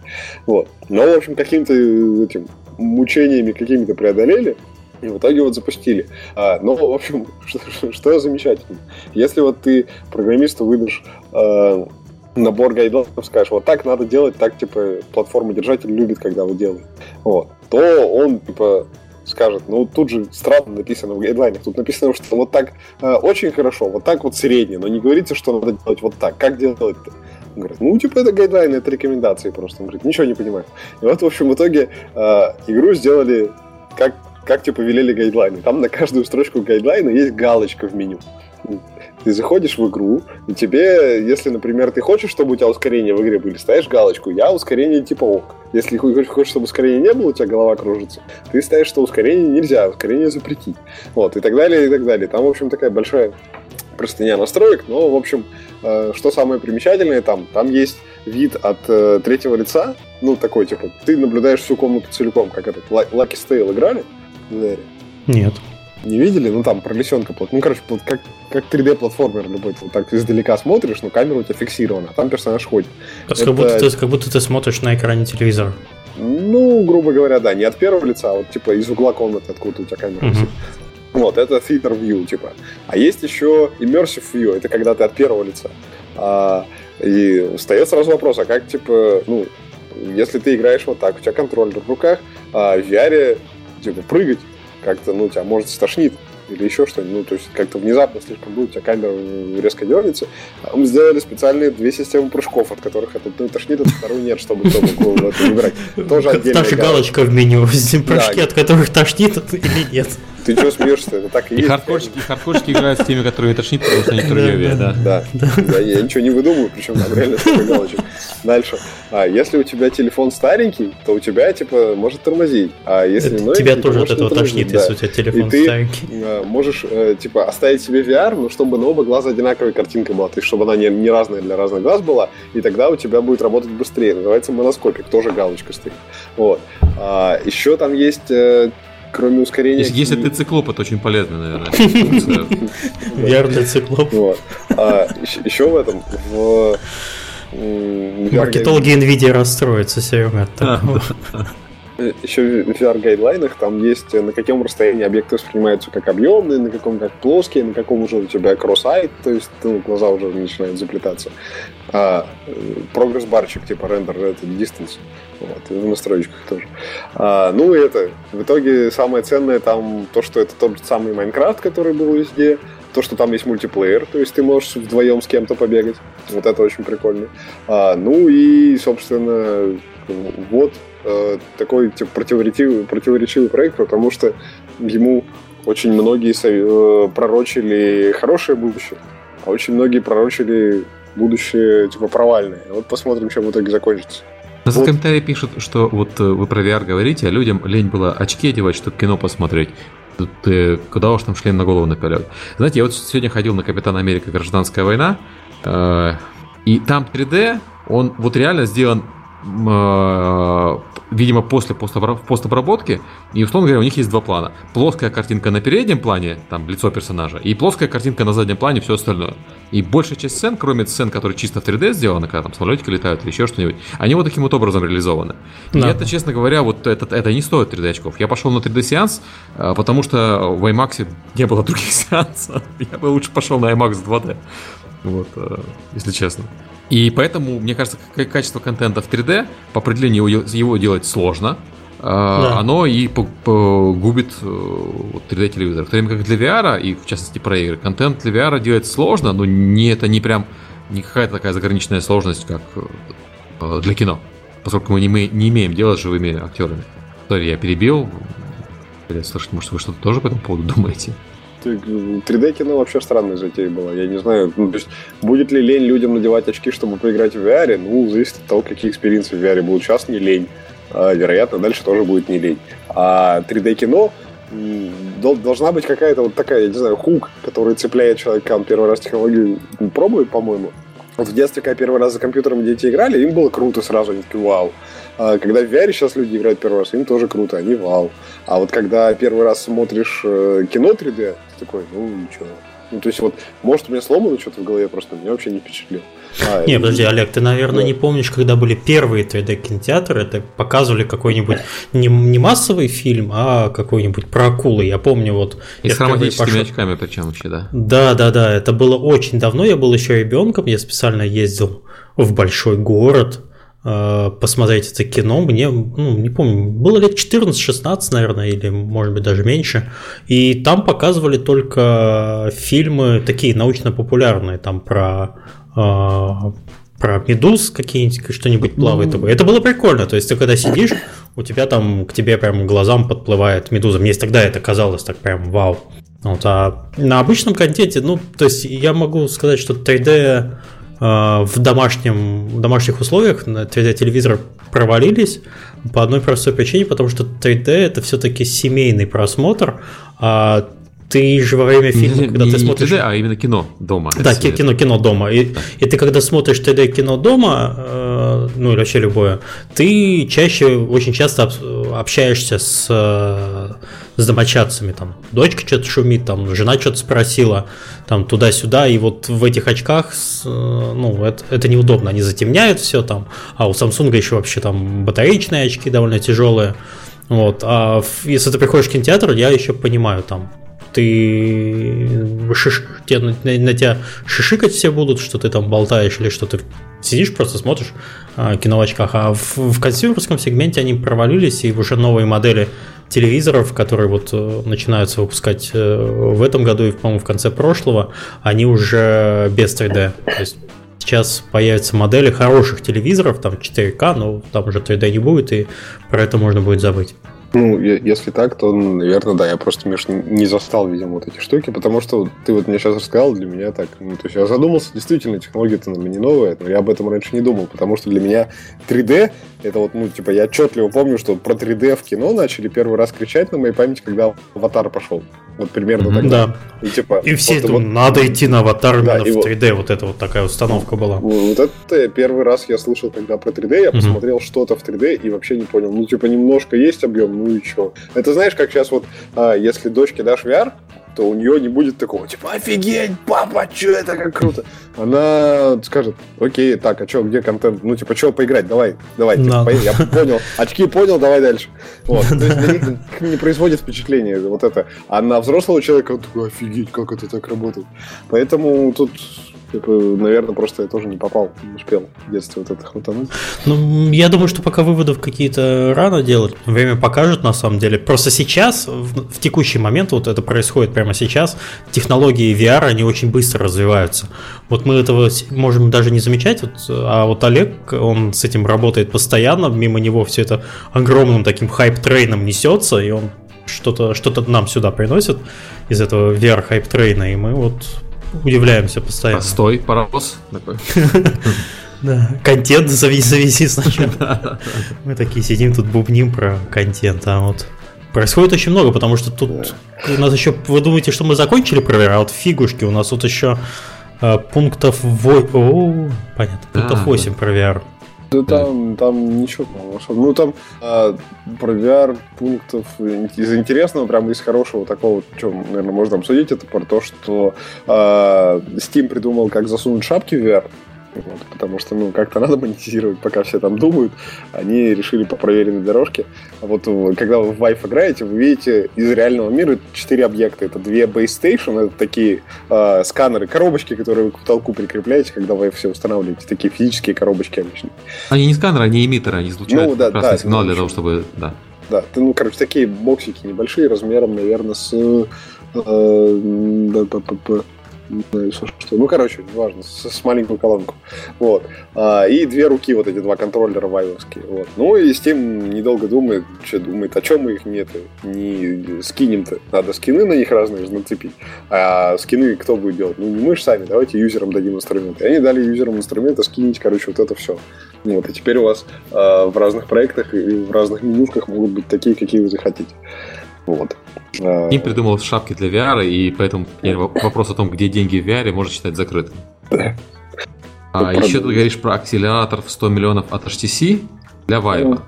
Вот. Но, в общем, каким-то э, этим мучениями какими-то преодолели, и в итоге вот запустили. А, но, в общем, что, что замечательно. Если вот ты программисту выдашь э, набор гайдлайнов, скажешь, вот так надо делать, так, типа, платформа-держатель любит, когда вы делаете, вот, то он, типа, скажет, ну, тут же странно написано в гайдлайнах, тут написано, что вот так э, очень хорошо, вот так вот средне, но не говорится, что надо делать вот так. Как делать-то? Он говорит, ну, типа, это гайдлайны, это рекомендации просто. Он говорит, ничего не понимаю. И вот, в общем, в итоге э, игру сделали как как тебе повелели гайдлайны. Там на каждую строчку гайдлайна есть галочка в меню. Ты заходишь в игру, и тебе, если, например, ты хочешь, чтобы у тебя ускорения в игре были, ставишь галочку, я ускорение типа ок. Если хочешь, чтобы ускорения не было, у тебя голова кружится, ты ставишь, что ускорение нельзя, ускорение запретить. Вот, и так далее, и так далее. Там, в общем, такая большая простыня настроек, но, в общем, э, что самое примечательное там, там есть вид от э, третьего лица, ну, такой, типа, ты наблюдаешь всю комнату целиком, как этот Lucky Stale играли? Нет. Не видели? Ну, там, про лисенка. Ну, короче, как, как 3D-платформер любой. Ты вот так издалека смотришь, но камера у тебя фиксирована, а там персонаж ходит. Это... Как, будто ты, как будто ты смотришь на экране телевизора. Ну, грубо говоря, да, не от первого лица, а вот, типа, из угла комнаты, откуда у тебя камера uh-huh. висит. Вот, это theater view, типа. А есть еще immersive view, это когда ты от первого лица. А, и встает сразу вопрос, а как, типа, ну, если ты играешь вот так, у тебя контроллер в руках, а в VR, типа, прыгать как-то, ну, тебя может стошнит или еще что-нибудь, ну, то есть как-то внезапно слишком будет, у тебя камера резко дернется. А мы сделали специальные две системы прыжков, от которых этот ну, тошнит, от второй нет, чтобы кто мог это выбирать. Тоже отдельная галочка в меню, прыжки, от которых тошнит или нет. Ты что смеешься? Это так и, и есть. Хардкорчики, хардкорчики играют с теми, которые тошнит, потому что они труднее, да. Да, да. Я, ничего не выдумываю, причем там реально столько галочек. Дальше. А если у тебя телефон старенький, то у тебя, типа, может тормозить. А если новенький, Тебя тоже от этого тошнит, если у тебя телефон и старенький. можешь, типа, оставить себе VR, но чтобы на оба глаза одинаковая картинка была, то есть чтобы она не, не разная для разных глаз была, и тогда у тебя будет работать быстрее. Называется моноскопик, тоже галочка стоит. Вот. А, еще там есть кроме ускорения... Если, если ты циклоп, это очень полезно, наверное. VR для циклоп. А, еще в этом, в... Маркетологи NVIDIA расстроятся, Серега. Еще в VR-гайдлайнах там есть на каком расстоянии объекты воспринимаются как объемные, на каком как плоские, на каком уже у тебя кросс-айт, то есть ну, глаза уже начинают заплетаться. А, прогресс-барчик, типа рендер, это distance. Вот, в настроечках тоже. А, ну и это, в итоге самое ценное там то, что это тот же самый Майнкрафт, который был везде, то, что там есть мультиплеер, то есть ты можешь вдвоем с кем-то побегать. Вот это очень прикольно. А, ну и, собственно, вот э, такой типа, противоречивый, противоречивый проект, потому что ему очень многие э, пророчили хорошее будущее, а очень многие пророчили будущее типа провальное. Вот посмотрим, чем в итоге закончится. На вот. комментарии пишут, что вот э, вы про VR говорите, а людям лень было очки одевать, чтобы кино посмотреть. Тут, э, куда уж там шлем на голову напяляют. Знаете, я вот сегодня ходил на Капитан Америка Гражданская война, э, и там 3D, он вот реально сделан Э, видимо, после постобработки, и, условно говоря, у них есть два плана. Плоская картинка на переднем плане, там, лицо персонажа, и плоская картинка на заднем плане, все остальное. И большая часть сцен, кроме сцен, которые чисто в 3D сделаны, когда там самолетики летают или еще что-нибудь, они вот таким вот образом реализованы. Да. И это, честно говоря, вот это, это не стоит 3D очков. Я пошел на 3D сеанс, э, потому что в IMAX не было других сеансов. Я бы лучше пошел на IMAX 2D. Вот, э, если честно. И поэтому, мне кажется, качество контента в 3D, по определению его делать сложно, а, да. оно и губит 3D-телевизор. Э, в то время как для VR, и в частности про игры, контент для VR делать сложно, но не, это не прям не какая-то такая заграниченная сложность, как э, для кино. Поскольку мы не, мы не имеем дела с живыми актерами. Sorry, я перебил. Слышать, может, вы что-то тоже по этому поводу думаете? 3D кино вообще странная затея была. Я не знаю, ну, то есть, будет ли лень людям надевать очки, чтобы поиграть в VR? Ну, зависит от того, какие experience ы в VR будут. Сейчас не лень. А, вероятно, дальше тоже будет не лень. А 3D кино должна быть какая-то вот такая, я не знаю, хук, который цепляет человека. Первый раз технологию пробует, по-моему. Вот в детстве, когда первый раз за компьютером дети играли, им было круто сразу, они такие, вау. А когда в VR сейчас люди играют первый раз, им тоже круто, они вау. А вот когда первый раз смотришь э, кино 3D, такой, ну ничего. Ну, то есть вот, может, у меня сломано что-то в голове, просто меня вообще не впечатлил. А, не, подожди, Олег, ты, наверное, да. не помнишь, когда были первые 3D-кинотеатры, это показывали какой-нибудь не, не массовый фильм, а какой-нибудь про акулы. Я помню вот... И с хроматическими пошел... очками причем вообще, да? Да, да, да, это было очень давно, я был еще ребенком, я специально ездил в большой город, э, посмотреть это кино. Мне, ну, не помню, было лет 14-16, наверное, или, может быть, даже меньше. И там показывали только фильмы такие научно-популярные, там про про медуз какие-нибудь, что-нибудь плавает. Mm-hmm. Это было прикольно. То есть ты когда сидишь, у тебя там к тебе прям глазам подплывает медуза. Мне тогда это казалось так прям вау. Вот, а на обычном контенте, ну, то есть я могу сказать, что 3D э, в, домашнем, в домашних условиях на 3D телевизор провалились по одной простой причине, потому что 3D это все-таки семейный просмотр, а ты же во время фильма, не, когда не, ты смотришь... 3D, а именно кино дома. Да, это... кино, кино дома. И, и ты когда смотришь 3D кино дома, э, ну или вообще любое, ты чаще, очень часто общаешься с, с домочадцами. Там дочка что-то шумит, там жена что-то спросила, там туда-сюда. И вот в этих очках, ну, это, это неудобно. Они затемняют все там. А у Samsung еще вообще там батареечные очки довольно тяжелые. Вот. А если ты приходишь в кинотеатр, я еще понимаю, там ты шиш... те, на, на тебя шишикать все будут, что ты там болтаешь или что ты сидишь просто смотришь а, кино в очках. А в, в консюмерском сегменте они провалились, и уже новые модели телевизоров, которые вот э, начинаются выпускать э, в этом году и, по-моему, в конце прошлого, они уже без 3D. То есть сейчас появятся модели хороших телевизоров, там 4К, но там уже 3D не будет, и про это можно будет забыть. Ну, если так, то, наверное, да, я просто, Миш, не застал, видимо, вот эти штуки, потому что ты вот мне сейчас рассказал, для меня так, ну, то есть я задумался, действительно, технология-то на не новая, но я об этом раньше не думал, потому что для меня 3D, это вот, ну, типа, я отчетливо помню, что про 3D в кино начали первый раз кричать на моей памяти, когда «Аватар» пошел. Вот примерно mm-hmm, тогда. Да. И, типа, и все это, вот, надо идти на «Аватар» да, именно в 3D, вот, вот это вот такая установка была. Вот это первый раз я слышал тогда про 3D, я mm-hmm. посмотрел что-то в 3D и вообще не понял. Ну, типа, немножко есть объем, ну и что? Это знаешь, как сейчас вот, а, если дочке дашь VR, то у нее не будет такого, типа, офигеть, папа, что это, как круто. Она скажет, окей, так, а что, где контент? Ну, типа, что поиграть, давай, давай, типа, поедем. я понял, очки понял, давай дальше. Вот, то есть них не производит впечатление вот это. А на взрослого человека он такой, офигеть, как это так работает. Поэтому тут Типа, наверное, просто я тоже не попал, не успел в детстве вот это хватануть. Ну, я думаю, что пока выводов какие-то рано делать. Время покажет, на самом деле. Просто сейчас, в, в текущий момент, вот это происходит прямо сейчас, технологии VR, они очень быстро развиваются. Вот мы этого можем даже не замечать, вот, а вот Олег, он с этим работает постоянно, мимо него все это огромным таким hype train ом несется, и он что-то что нам сюда приносит из этого VR hype train а, и мы вот удивляемся постоянно. Постой, паровоз такой. Да, контент зависи сначала. Мы такие сидим тут бубним про контент, а вот происходит очень много, потому что тут у нас еще, вы думаете, что мы закончили проверять, а вот фигушки у нас тут еще э, пунктов 8, понятно, пунктов 8 про VR. Да там, там ничего, по-моему, Ну, там а, про VR пунктов из интересного, прямо из хорошего такого, что, наверное, можно обсудить, это про то, что а, Steam придумал, как засунуть шапки в VR. Вот, потому что, ну, как-то надо монетизировать, пока все там думают. Они решили по проверенной дорожке. А вот э, когда вы в Vive играете, вы видите из реального мира четыре объекта. Это две Base Station, это такие э, сканеры, коробочки, которые вы к потолку прикрепляете, когда вы все устанавливаете. Такие физические коробочки обычно. Они не сканеры, они эмиттеры, они излучают ну, да, красный да, сигнал для того, чтобы... Да. Да, ты, ну, короче, такие боксики небольшие, размером, наверное, с... Э, э, что. Ну, короче, неважно, с, с маленькую колонку. Вот. А, и две руки, вот эти два контроллера вайвовские. Вот. Ну, и Steam недолго думает, что думает, о чем мы их нет, не скинем-то. Надо скины на них разные нацепить. А скины кто будет делать? Ну, не мы же сами, давайте юзерам дадим инструменты. И они дали юзерам инструменты скинить, короче, вот это все. Вот. И теперь у вас а, в разных проектах и в разных менюшках могут быть такие, какие вы захотите. Вот. Им придумал шапки для VR, и поэтому вопрос о том, где деньги в VR, можно считать закрытым. А еще ты говоришь про акселератор в 100 миллионов от HTC для Vive.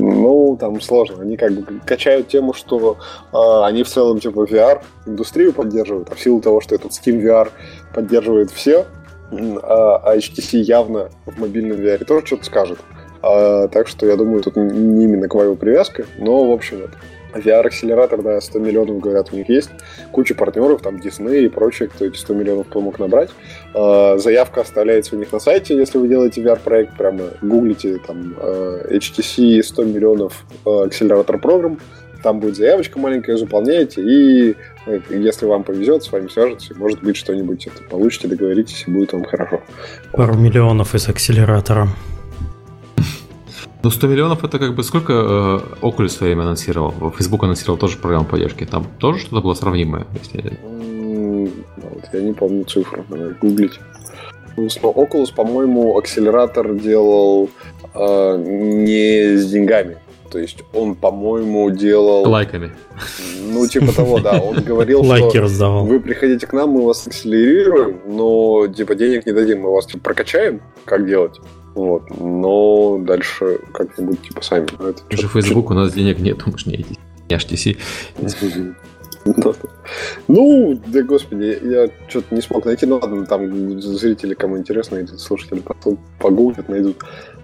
Ну, там сложно. Они как бы качают тему, что э, они в целом типа VR индустрию поддерживают, а в силу того, что этот Steam VR поддерживает все, а HTC явно в мобильном VR тоже что-то скажет. А, так что я думаю, тут не именно к Vive привязка, но в общем это. VR-акселератор, да, 100 миллионов, говорят, у них есть. Куча партнеров, там Disney и прочее, кто эти 100 миллионов помог набрать. А, заявка оставляется у них на сайте, если вы делаете VR-проект, прямо гуглите там HTC а, 100 миллионов а, акселератор программ, там будет заявочка маленькая, заполняете, и э, если вам повезет, с вами свяжутся, может быть, что-нибудь это получите, договоритесь, и будет вам хорошо. Пару миллионов из акселератора. Ну, 100 миллионов это как бы сколько э, Oculus в свое время анонсировал? Facebook анонсировал тоже программу поддержки. Там тоже что-то было сравнимое? Если... Вот, я не помню цифру, надо гуглить. Но Oculus, по-моему, акселератор делал э, не с деньгами. То есть он, по-моему, делал... Лайками. Ну, типа того, да. Он говорил, что раздавал. вы приходите к нам, мы вас акселерируем, но, типа, денег не дадим, мы вас типа, прокачаем, как делать. Вот. Но дальше как-нибудь типа сами. Это же Facebook у нас денег нет, мы же не HTC. Ну, да господи, я что-то не смог найти. Ну ладно, там зрители, кому интересно, слушатели потом погуглят, найдут.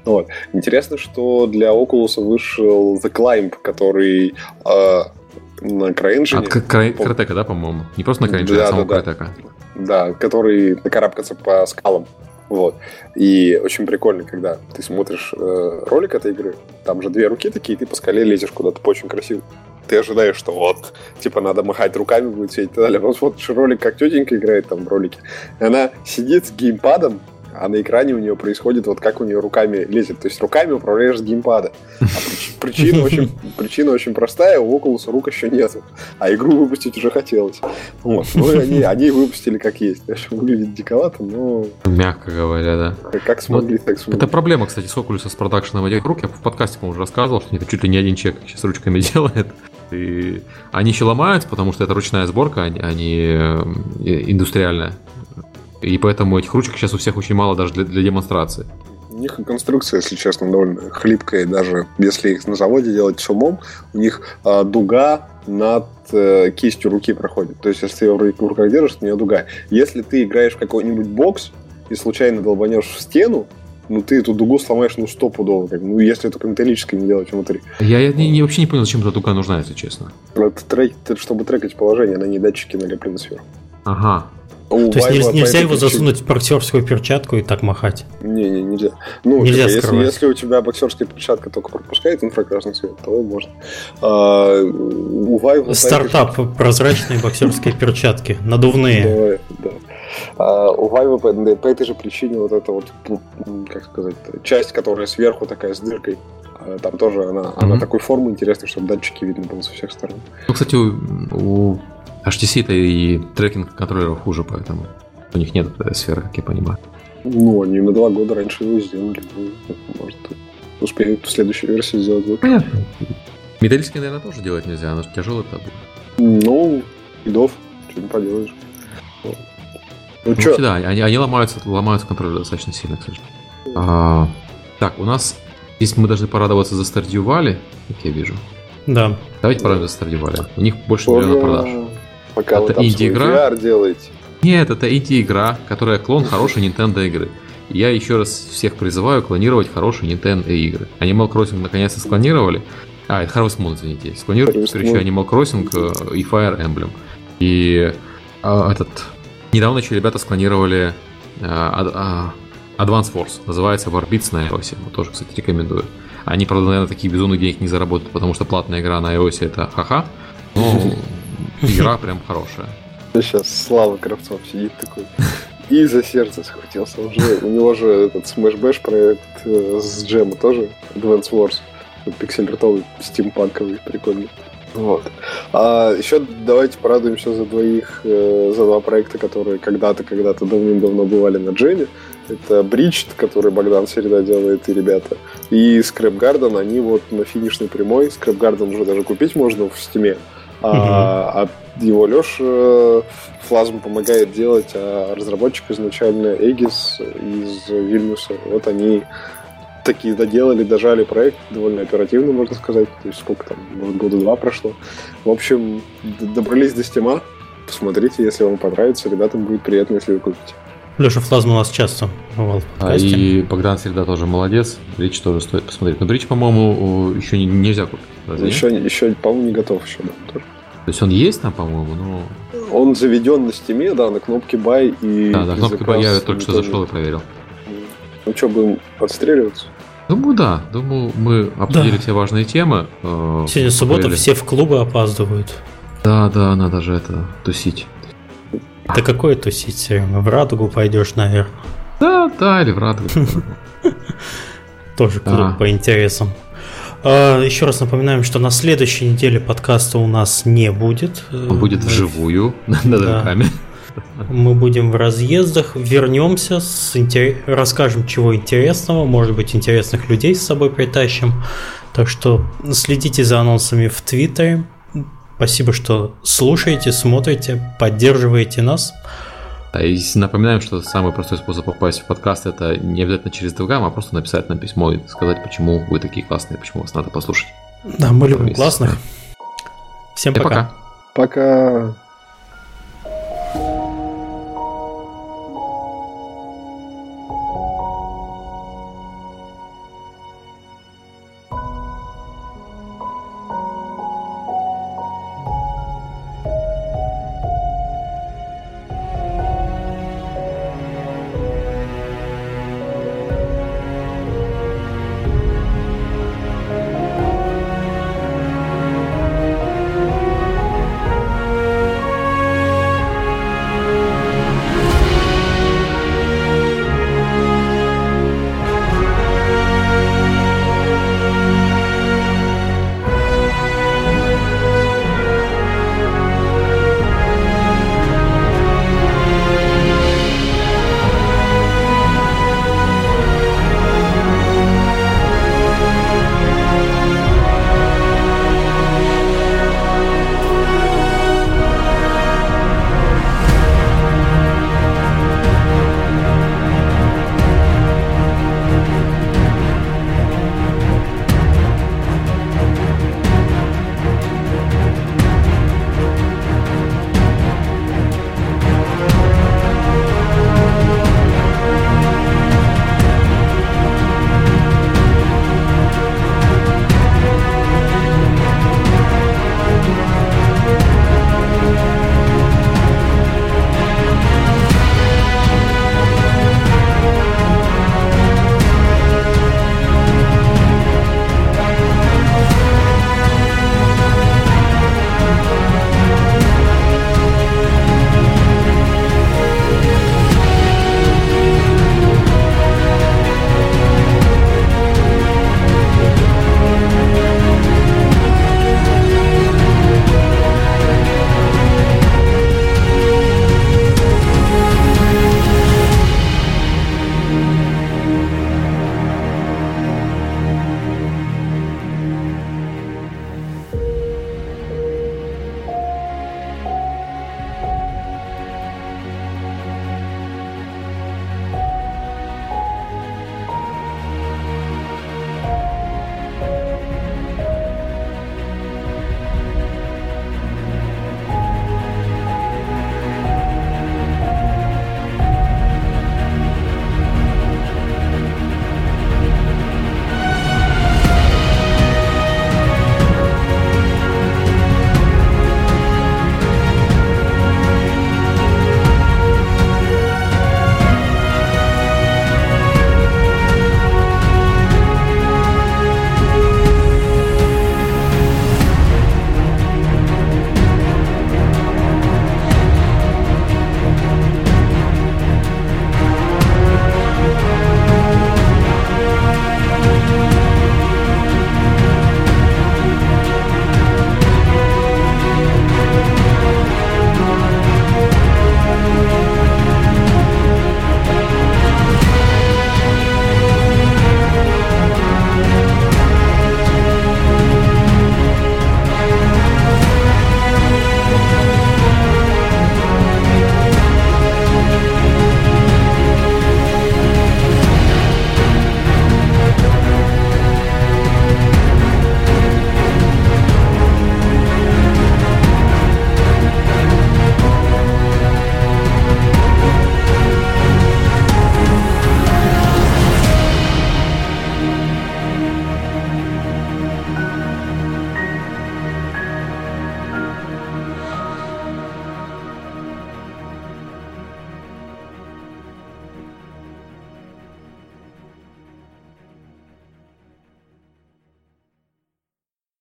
Вот. Интересно, что для Oculus вышел The Climb, который э, на CryEngine... От Crytek, да, по-моему? Не просто на CryEngine, да, а самого да. Да, который накарабкаться по скалам. Вот. И очень прикольно, когда ты смотришь э, ролик этой игры, там же две руки такие, и ты по скале лезешь куда-то, очень красиво. Ты ожидаешь, что вот, типа, надо махать руками будет сидеть и так далее. Вот смотришь ролик, как тетенька играет там в ролике. Она сидит с геймпадом, а на экране у нее происходит вот как у нее руками лезет. То есть руками управляешь с геймпада. А причина очень, причина очень простая, у Oculus рук еще нет. А игру выпустить уже хотелось. Вот. Ну и они, они выпустили как есть. Конечно, выглядит диковато, но... Мягко говоря, да. Как, как смогли, вот так смогли. Это проблема, кстати, с Oculus с продакшеном этих рук. Я в подкасте, по-моему, уже рассказывал, что это чуть ли не один человек сейчас ручками делает. И они еще ломаются, потому что это ручная сборка, а не э, индустриальная. И поэтому этих ручек сейчас у всех очень мало даже для, для демонстрации. У них конструкция, если честно, довольно хлипкая, даже если их на заводе делать с умом, у них э, дуга над э, кистью руки проходит. То есть, если ты ее в руках держишь, у нее дуга. Если ты играешь в какой-нибудь бокс и случайно долбанешь в стену, ну ты эту дугу сломаешь ну стопудово, как, ну если только металлической не делать внутри. Я, я не, вообще не понял, зачем эта дуга нужна, если честно. Это, трек, это чтобы трекать положение, на ней датчики налеплены сверху. Ага, У То есть нельзя, нельзя его засунуть в боксерскую перчатку и так махать? Не, не, нельзя. Ну, нельзя типа, если, если у тебя боксерская перчатка только пропускает инфракрасный свет, то можно. А, у Vive Стартап по прозрачные боксерские перчатки, надувные. Да, да. А у Vive по, по этой же причине вот эта вот, как сказать, часть, которая сверху такая с дыркой, а там тоже она, mm-hmm. она такой формы интересной, чтобы датчики видно было со всех сторон. Ну, кстати, у, у HTC-то и трекинг контроллеров хуже, поэтому у них нет этой сферы, как я понимаю. Ну, они на два года раньше его сделали. Ну, может, успеют в следующей версии сделать. Вот. Понятно. Металлические, наверное, тоже делать нельзя, оно же тяжелый будет. Ну, идов, что не поделаешь. Ну, ну что? Да, они, они ломаются, ломаются контроллеры достаточно сильно, кстати. А, так, у нас здесь мы должны порадоваться за Stardew Valley, как я вижу. Да. Давайте порадуемся за Stardew Valley. У них больше миллиона продаж. Пока это инди-игра. VR делаете. Нет, это инди-игра, которая клон хорошей Nintendo игры. Я еще раз всех призываю клонировать хорошие Nintendo игры. Animal Crossing наконец-то склонировали. А, это Harvest Moon, извините. Склонировали теперь еще Animal Crossing э, и Fire Emblem. И а, этот... Недавно еще ребята склонировали а, а, Advance Force. Называется Warbits на iOS. Вот тоже, кстати, рекомендую. Они, правда, наверное, такие безумные денег не заработают, потому что платная игра на iOS это ха-ха. Но Игра прям хорошая. Сейчас Слава Кравцов сидит такой. И за сердце схватился. Уже, у него же этот Smash Bash проект э, с Джема тоже, Advance Wars. Пиксель-ртовый, стимпанковый, прикольный. Вот. А еще давайте порадуемся за двоих, э, за два проекта, которые когда-то, когда-то давным-давно бывали на Джене. Это Бридж, который Богдан Середа делает, и ребята. И Scrap Garden, они вот на финишной прямой. Scrap Garden уже даже купить можно в стиме. А, а его Леша Флазм помогает делать, а разработчик изначально Эгис из Вильнюса. Вот они такие доделали, дожали проект довольно оперативно, можно сказать. То есть сколько там, может, года два прошло. В общем, добрались до стима. Посмотрите, если вам понравится. Ребятам будет приятно, если вы купите. Леша Флазм у нас часто бывал в а, И Богдан Среда тоже молодец. Бридж тоже стоит посмотреть. Но Бридж, по-моему, еще нельзя купить. Разве еще, еще, по-моему, не готов еще, да, тоже. То есть он есть там, по-моему, но... Он заведен на стиме, да, на кнопке buy и... Да, на кнопке buy я только что зашел и проверил. Ну что, будем отстреливаться? Думаю, да. Думаю, мы обсудили да. все важные темы. Э, Сегодня суббота, все в клубы опаздывают. Да, да, надо же это тусить. Да какое тусить? В Радугу пойдешь, наверное. Да, да, или в Радугу. Тоже клуб по интересам. А, еще раз напоминаем, что на следующей неделе подкаста у нас не будет. Он будет вживую, на руками. Мы будем в разъездах, вернемся, с интер... расскажем чего интересного, может быть интересных людей с собой притащим. Так что следите за анонсами в Твиттере. Спасибо, что слушаете, смотрите, поддерживаете нас. И напоминаем, что самый простой способ попасть в подкаст это не обязательно через Telegram, а просто написать нам письмо и сказать, почему вы такие классные, почему вас надо послушать. Да, мы любим классных. Всем пока. Пока. Пока.